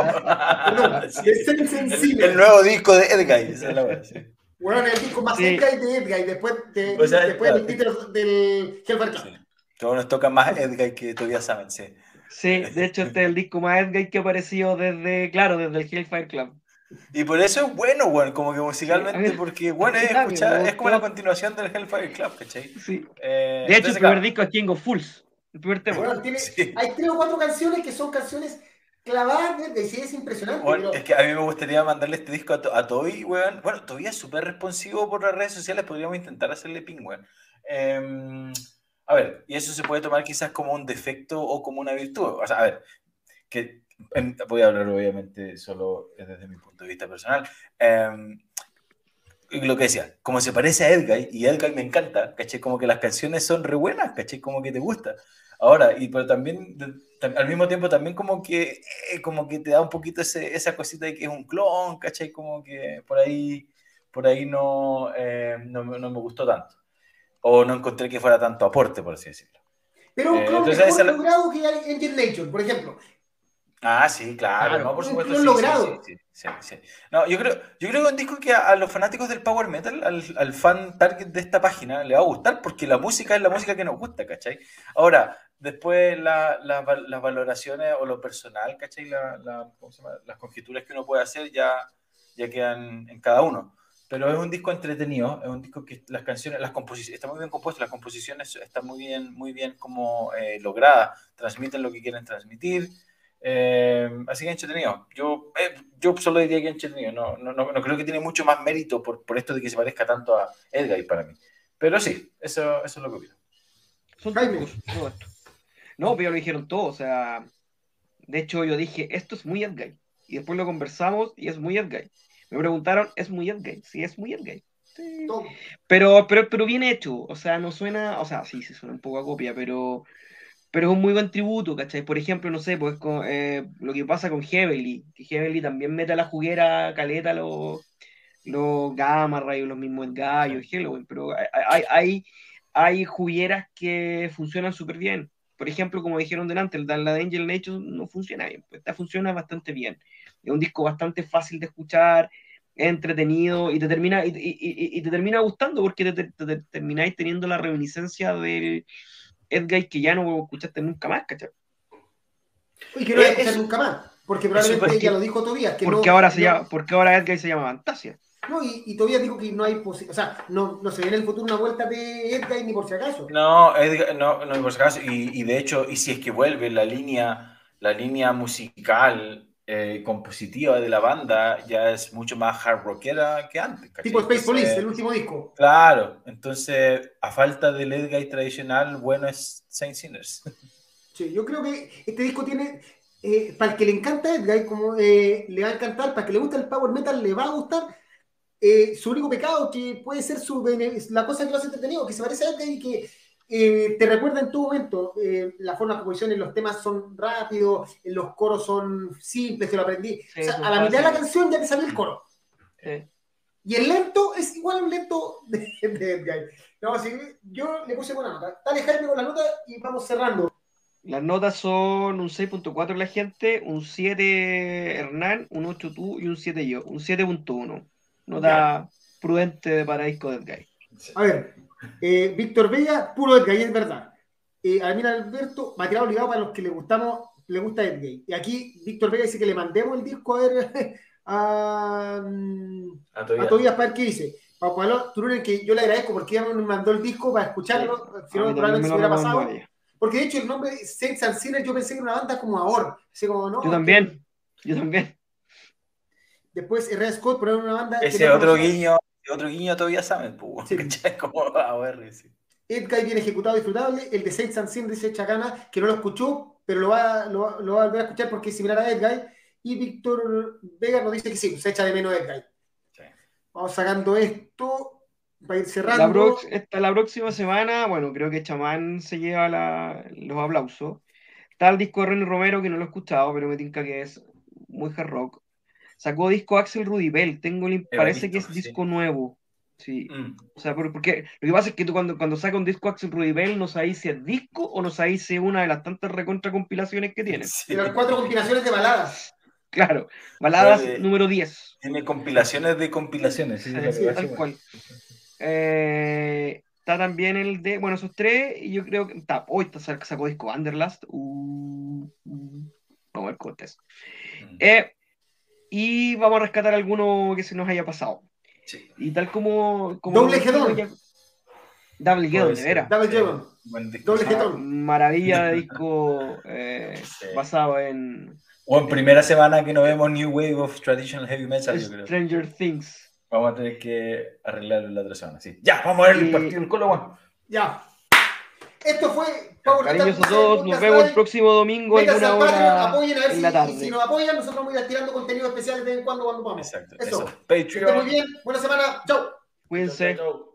Sí. Sense and El, Sinner. el nuevo disco de Edguy. esa es la wea, sí. Bueno, el disco más es de Ed Guy, después, de, O sea, después del claro. del Hellfire Club. Sí. Todos nos toca más Edguy que todavía saben, sí. Sí, de hecho este es el disco más Edguy que ha aparecido desde, claro, desde el Hellfire Club. Y por eso es bueno, weón, como que musicalmente, Sí, porque bueno, es, escuchar- es como la continuación del Hellfire Club, ¿cachai? Sí. Eh, De hecho, entonces, el primer claro, disco es King of Fools. El primer tema. Bueno, tiene- Sí. Hay tres o cuatro canciones que son canciones clavadas de sí es impresionante. Bueno, pero- es que a mí me gustaría mandarle este disco a, To- a Toby, weón. Bueno, Toby es súper responsivo por las redes sociales, podríamos intentar hacerle ping, weón. Em, a ver, y eso se puede tomar quizás como un defecto o como una virtud. O sea, a ver, que em, voy a hablar obviamente solo desde mi punto de vista personal. Y lo que decía, como se parece a Edgar, y Edgar me encanta, ¿cachai? Como que las canciones son re buenas, ¿cachai? Como que te gusta. Ahora, y pero también, al mismo tiempo, también como que, eh, como que te da un poquito ese- esa cosita de que es un clon, ¿cachai? Como que por ahí, por ahí no, eh, no, no me gustó tanto. O no encontré que fuera tanto aporte, por así decirlo. Pero un Eh, clon entonces mejor esa la- logrado que hay Angel Nation, por ejemplo. Ah, sí, claro, Claro, no, por supuesto. sí, logrado. Sí, sí. No, yo creo, yo creo que es un disco que a, a los fanáticos del Power Metal, al, al fan target de esta página, le va a gustar porque la música es la música que nos gusta, ¿cachai? Ahora, después la- la las valoraciones o lo personal, ¿cachai? La- la- ¿cómo se llama? Las conjeturas que uno puede hacer ya, ya quedan en cada uno. Pero es un disco entretenido, es un disco que las canciones, las composiciones, está muy bien compuesto, las composiciones están muy bien, muy bien como eh, logradas, transmiten lo que quieren transmitir. Eh, así que entretenido. Yo, eh, yo solo diría que entretenido. No, no, no, no creo que tiene mucho más mérito por, por esto de que se parezca tanto a Edgar para mí. Pero sí, eso, eso es lo que opino. Son Jaime. trucos, todo esto. No, pero ya lo dijeron todo, o sea, de hecho yo dije, esto es muy Edguy. Y después lo conversamos y es muy Edguy. Me preguntaron, ¿es muy Edguy? Sí, es muy Edguy. Sí. Pero, pero, pero bien hecho, o sea, no suena, o sea, sí, sí suena un poco a copia, pero, pero es un muy buen tributo, ¿cachai? Por ejemplo, no sé, pues con, eh, lo que pasa con Heavenly, que Heavenly también mete a la juguera caleta los, los Gamma Ray, los mismos gallos, Halloween, pero hay, hay, hay, hay jugueras que funcionan súper bien. Por ejemplo, como dijeron delante, el de la de Angel Nature no funciona bien, pues esta funciona bastante bien. Es un disco bastante fácil de escuchar, es entretenido y te termina, y, y- y- te termina gustando porque te, te- te termináis teniendo la reminiscencia del Edguy que ya no escuchaste nunca más, ¿cachai? Y que no Eh, escuchar nunca más. Porque probablemente porque- ya lo dijo Tobías. Que Porque, no, ahora se no- llama, porque ahora Edguy se llama Fantasia. No, y, y Tobías dijo que no hay posibilidad. O sea, no, no se ve en el futuro una vuelta de Edgar ni por si acaso. No, Edgar, no, no, por si acaso, y, y de hecho, y si es que vuelve la línea, la línea musical eh, compositiva de la banda, ya es mucho más hard rockera que antes. ¿cachai? Tipo Space Police, Entonces, el último disco. Claro, entonces, a falta del Edgar tradicional, bueno es Saint Sinners. Sí, yo creo que este disco tiene. eh, para el que le encanta Edgar, como eh, le va a encantar, para el que le gusta el power metal, le va a gustar. Eh, su único pecado, que puede ser su la cosa que lo hace entretenido, que se parece a Edgar y que eh, te recuerda en todo momento. eh, la forma de composición en los temas son rápidos, en los coros son simples, te lo aprendí. Sí, o sea, son a la mitad de la canción ya te sale el coro. Eh, Y el lento es igual a un lento de, de Edgar. No, así que yo le puse buena nota. Dale, Jaime, con la nota y vamos cerrando. Las notas son un 6.4 la gente, un 7 Hernán, un 8 tú y un 7 yo, un 7.1. Nota prudente para disco de Edguy. A ver, eh, Víctor Vega, puro Edgay, es verdad. Eh, Almira Alberto, material obligado para los que le gustamos, le gusta Edgay. Y aquí Víctor Vega dice que le mandemos el disco a ver a, mm, A a Tobías para ver qué dice. Para Pablo Turunen, que yo le agradezco porque ya me mandó el disco para escucharlo, si no probablemente me se hubiera pasado. Porque de hecho el nombre Saints and yo pensé que era una banda como Ahor. Así como, no, Yo también, yo también. Después Red Scott poner una banda. Ese otro guiño, otro guiño todavía saben, pues, Sí. Como AOR, sí. Edguy bien ejecutado, disfrutable. El de Saints and Sinners dice Chacana, que no lo escuchó, pero lo va, lo, va- lo va a volver a escuchar porque es similar a Edguy. Y Víctor Vega nos dice que sí, se echa de menos Edguy. Sí. Vamos sacando esto para ir La, cerrando. esta, la próxima semana, bueno, creo que Chamán se lleva la- los aplausos. Está el disco de Ronnie Romero, que no lo he escuchado, pero me tinca que es muy hard rock. Sacó disco Axel Rudibel, tengo el- parece que es sí. disco nuevo. Sí. Mm. O sea, por- porque lo que pasa es que tú cuando, cuando saca un disco Axel Rudibel no sabéis si es disco o no sabéis si es una de las tantas recontra compilaciones que tiene. Sí. De las cuatro compilaciones de baladas. Claro, baladas número 10. Tiene compilaciones de compilaciones. Sí, Sí, la verdad, tal sí, cual. Eh, está también el de, bueno, esos tres, y yo creo que está, hoy está, sac- sacó disco Underlast. Uh, uh, vamos a ver cortes. Mm. Eh, y vamos a rescatar alguno que se nos haya pasado. Sí. Y tal como. como Doble Gedón. ya- Double Gedón, de veras. Double Gedón. Doble Gedón. Maravilla de disco eh, Sí. basado en O en primera semana que no vemos New Wave of Traditional Heavy Metal, yo creo. Stranger Things. Vamos a tener que arreglarlo la otra semana. Sí. Ya, vamos a ver el partido del Colo. Ya. Esto fue Cariños a todos, nos vemos el próximo domingo, al Patreon, hora apoyen a ver en si, la y tarde. si nos apoyan, nosotros vamos a ir tirando contenido especial de vez en cuando cuando vamos. Exacto. Eso. Eso. Estén muy Patreon. bien. Buena semana. Chau. Cuídense. Chau, chau, chau.